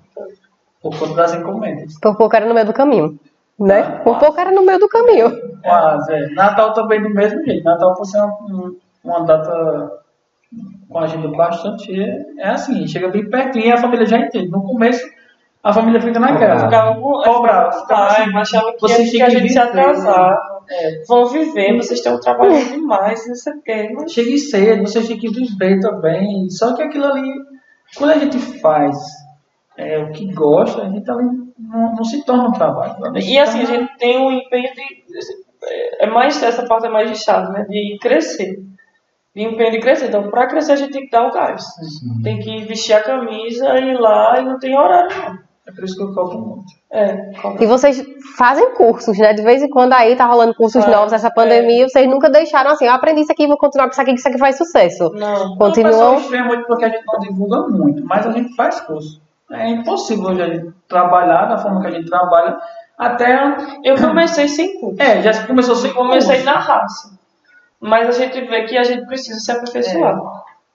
Por conta das encomendas. Por pouco era no meio do caminho. Né? Por pouco era no meio do caminho. Mas, é, Natal também do mesmo jeito. Natal, por ser uma, uma data com a agenda bastante é assim, chega bem pertinho e a família já entende. No começo, a família fica naquela. Ficava com Cobrava, ficava assim, achava que, vocês que têm a que gente se viver. atrasava. É, Vão viver, vocês estão trabalhando demais, não sei o quê. Mas chegue cedo, você tem que viver também. Só que aquilo ali, quando a gente faz é, o que gosta, a gente ali não, não se torna um trabalho. Não se E assim, a torna- gente tem um empenho de. É mais, essa parte é mais de chave, né? De crescer. De empenho de crescer. Então, para crescer, a gente tem que dar o gás. Tem que vestir a camisa, ir lá e não tem horário, não. É por isso que eu cobro muito. É, E vocês fazem cursos, né? De vez em quando aí tá rolando cursos Faz, novos, essa pandemia, vocês nunca deixaram assim, eu aprendi isso aqui, vou continuar com isso aqui, que isso aqui faz sucesso. não. Não Continuam. é muito porque a gente não divulga muito, mas a gente ffaz curso. É impossível hoje a gente trabalhar da forma que a gente trabalha até. Eu comecei sem curso. É, já começou sem Eu comecei curso. na raça. Mas a gente vê que a gente precisa se aperfeiçoar.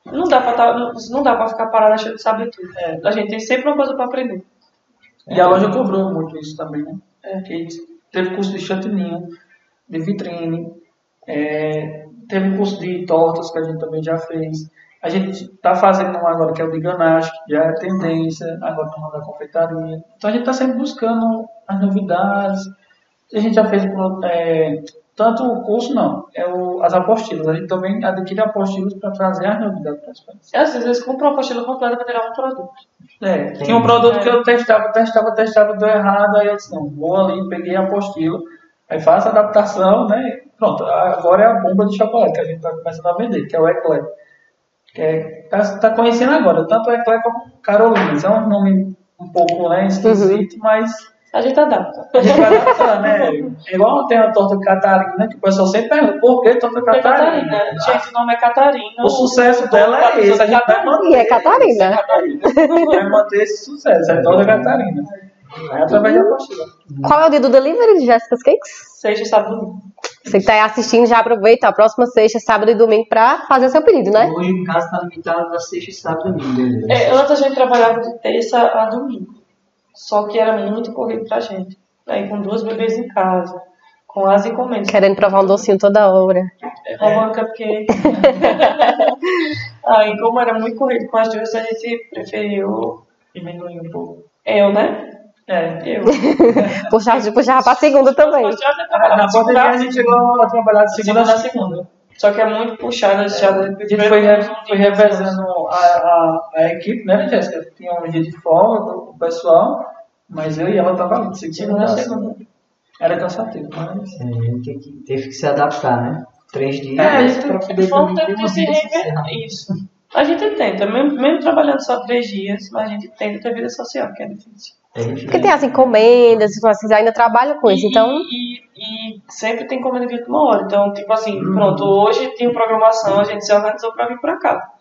Não dá pra tá, não, dá pra ficar parado achando que sabe tudo. É. A gente tem sempre uma coisa pra aprender. E a loja cobrou muito isso também, né? É. Que teve curso de chantininho, de vitrine, é, teve curso de tortas que a gente também já fez. A gente está fazendo um agora que é o de ganache, que já é tendência, agora no ramo da confeitaria. Então a gente está sempre buscando as novidades. A gente já fez é, tanto o curso, não, é o, as apostilas. A gente também adquire apostilas para trazer as novidades para as pessoas. Às vezes eles compram uma apostila completa para tirar um produto. É, tinha um produto que eu testava, testava, testava, deu errado, aí eu disse, não, vou ali, peguei a apostila, aí faço a adaptação, né? Pronto, agora é a bomba de chocolate que a gente está começando a vender, que é o Eclair. Que é, tá, conhecendo agora, tanto o Eclair como Carolinas. É um nome um pouco né, esquisito, mas A gente adapta. a gente vai adaptar, né? É igual tem a torta Catarina, que o pessoal sempre pergunta, por que torta é Catarina? Catarina. Gente, o nome é Catarina. O sucesso dela é esse, a gente vai manter. E é Catarina. vai manter esse sucesso, é toda Catarina. É através da apostila. Qual é o dia do delivery de Jessica's Cakes? Sexta, sábado, domingo. Você que tá aí assistindo, já aproveita a próxima sexta, sábado e domingo pra fazer o seu pedido, né? Hoje em casa está limitado a sexta, sábado e domingo. É, antes a gente trabalhava de terça a domingo. Só que era muito corrido pra gente. Aí com duas bebês em casa, com as encomendas. Querendo provar um docinho toda hora. Roubando cupcake. Aí, como era muito corrido com as duas, a gente preferiu Diminuir um pouco. eu, né? É. Eu. Puxar, puxar pra segunda também. Já Na pandemia segunda a gente chegou a trabalhar de segunda segunda a a segunda. Só que é muito puxada já. A gente foi, foi revezando a, a, a equipe, né, Jéssica? Tinha um dia de folga do o pessoal, mas eu e ela tava ali, de segunda Segunda a segunda. Era cansativo, mas. É, teve que se adaptar, né? Três dias É, a gente para poder Foi um tempo de se social. Isso. A gente tenta, mesmo, mesmo trabalhando só três dias, mas a gente tenta ter vida social, que é difícil. Porque tem as encomendas, vocês ainda trabalham com isso, E- então. E, e sempre tem encomenda de última hora. Então, tipo assim, Uhum. pronto, hoje tem programação, a gente se organizou pra vir pra cá.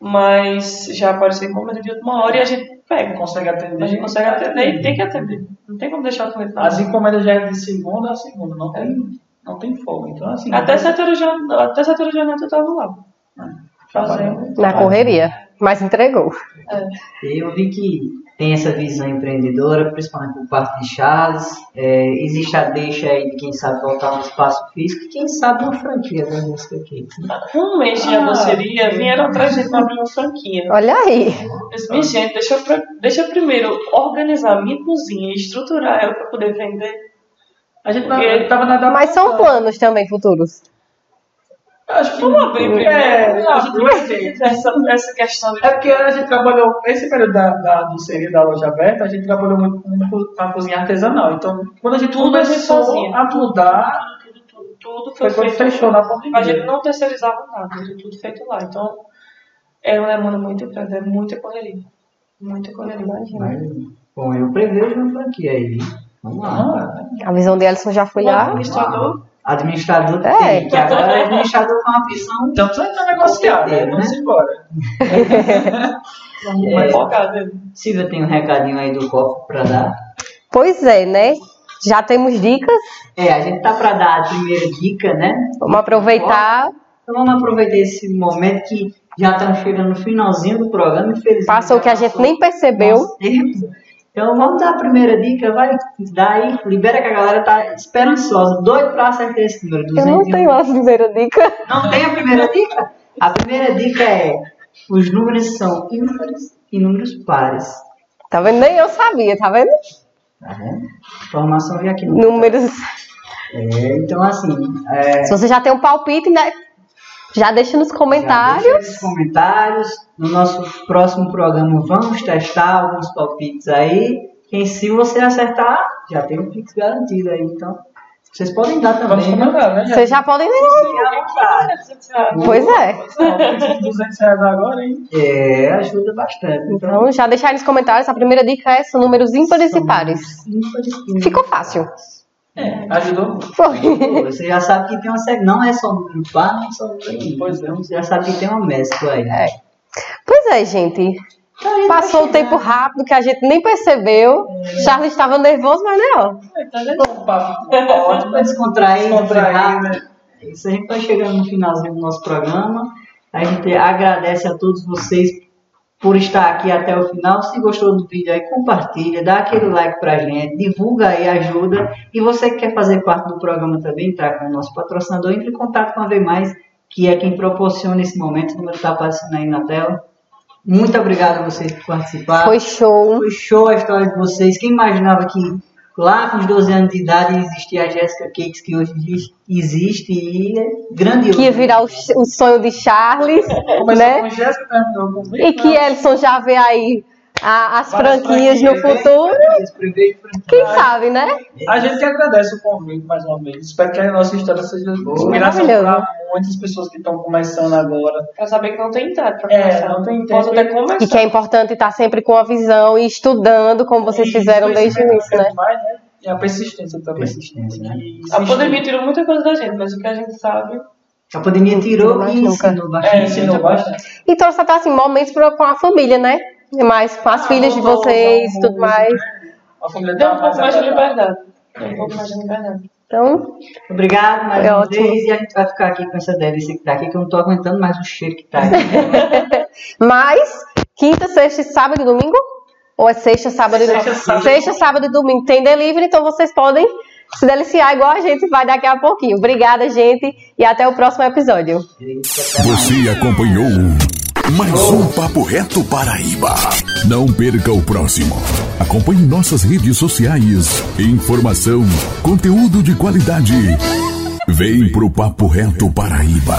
Mas já apareceu encomenda de última hora e a gente pega. Consegue atender. A gente consegue atender e tem que atender. Não tem como deixar o cliente na As encomendas já é de segunda a segunda, não tem, não tem folga. Então, assim. Até sete horas da noite- até sete horas da noite eu tava lá. Fazendo. Na correria. Mas entregou. Eu vi que tem essa visão empreendedora, principalmente por parte de Charles. É, existe a deixa aí de quem sabe voltar no espaço físico e quem sabe uma franquia da música aqui. Um mês de Ah, doceria, vieram atrás de abrir uma franquia. Olha aí. Minha gente, deixa eu, deixa eu primeiro organizar a minha cozinha, estruturar ela pra poder vender. A gente Porque- tava na. Mas são planos também futuros. Acho que Vamos abrir primeiro. É, a gente vai ter. essa, essa questão de É porque a gente trabalhou, esse período da, da doceria da loja aberta, a gente trabalhou muito com, a cozinha artesanal. Então, quando a gente Tudo a gente começou fazia. a mudar, tudo, tudo, tudo foi foi quando feito. fechou na A gente pandemia. não terceirizava nada, era tudo feito lá. Então, é uma demanda muito grande, é muita correria. Muita correria. Mas, bom, eu prevejo uma franquia aí. Vamos lá. Ah, A visão de Ellison já foi lá. administrador, Administrador É. tem, que agora é administrador com uma visão. então precisa então negociar, né? Né? Vamos embora. É, focado. Silvia tem um recadinho aí do cofre para dar. Pois é, né? Já temos dicas. É, a gente tá para dar a primeira dica, né? Vamos aproveitar. Então vamos aproveitar esse momento que já estamos chegando no finalzinho do programa, infelizmente. Passou o que a gente nem percebeu. nosso tempo. Então vamos dar a primeira dica, vai, dá aí, libera que a galera tá esperançosa, doido para acertar esse número. Eu não 201. tenho a primeira dica. Não tem a primeira dica? A primeira dica é, os números são ímpares e números pares. Tá vendo? Nem eu sabia, tá vendo? Tá vendo? Informação vem aqui no Números. É, então assim, é, Se você já tem um palpite, né? Já deixa nos Já comentários. deixa nos comentários. No nosso próximo programa vamos testar alguns palpites aí. Quem se você acertar, já tem um Pix garantido aí. Então, vocês podem dar Vamos também. né? comentar, né? Vocês já podem. Vontade. Pois é. Não, 200 reais agora, hein? É, ajuda bastante. Então, Então, já deixar aí nos comentários. A primeira dica é são números ímpares e pares. Ficou fácil. É, ajudou muito. Foi. Você já sabe que tem uma série. Não é só número par, nem só número ímpar. Pois é. Então, você já sabe que tem uma mescla aí. É. Pois é, gente. A gente Passou o tempo rápido que a gente nem percebeu. Charles estava nervoso, mas não. Tá vendo? Um papo ótimo. Pra descontrair, Descontrair, encerrar, né? Isso a gente vai chegando no finalzinho do nosso programa. A gente agradece a todos vocês por estar aqui até o final. Se gostou do vídeo aí, compartilha, dá aquele like pra gente, divulga aí, ajuda. E você que quer fazer parte do programa também, tá com o nosso patrocinador, entre em contato com a V+, que é quem proporciona esse momento. O número está aparecendo aí na tela. Muito obrigado a vocês por participar. Foi show. Foi show a história de vocês. Quem imaginava que lá com os 12 anos de idade existia a Jessica Cakes, que hoje existe- e é grandioso. Que ia virar o, o sonho de Charles, Começou né? com Jéssica, terminou com E que Ellison já vê aí a- as Várias franquias no franquias, futuro. Esse primeiro franquia. Quem sabe, né? A gente que agradece o convite mais uma vez. Espero que a nossa história seja inspiração Maravilhoso. para muitas pessoas que estão começando agora. Pra saber que não tem idade pra É, começar. não tem tempo. até começar. E que é importante estar sempre com a visão e estudando, como vocês fizeram desde o início, né? Né? E a persistência também. Persistência, né? A pandemia tirou muita coisa da gente, mas o que a gente sabe A pandemia tirou e nunca. ensinou É, bastante. ensinou bastante. E trouxe até assim, momentos pra, com a família, né? Mais com as filhas de vocês e tudo mais. A família deu um pouco mais de agradável. liberdade. Deu um pouco mais de liberdade. Então, Obrigado mais Foi uma ótimo. vez. E a gente vai ficar aqui com essa delícia que tá aqui, que eu não tô aguentando mais o cheiro que tá aqui. mas quinta, sexta, e sábado e domingo? Ou é sexta, sábado e Sexta, domingo? sábado. Sexta, sábado e domingo tem delivery, então vocês podem se deliciar igual a gente vai daqui a pouquinho. Obrigada, gente, e até o próximo episódio. Você acompanhou mais um Papo Reto Paraíba. Não perca o próximo. Acompanhe nossas redes sociais. Informação, conteúdo de qualidade. Vem pro Papo Reto Paraíba.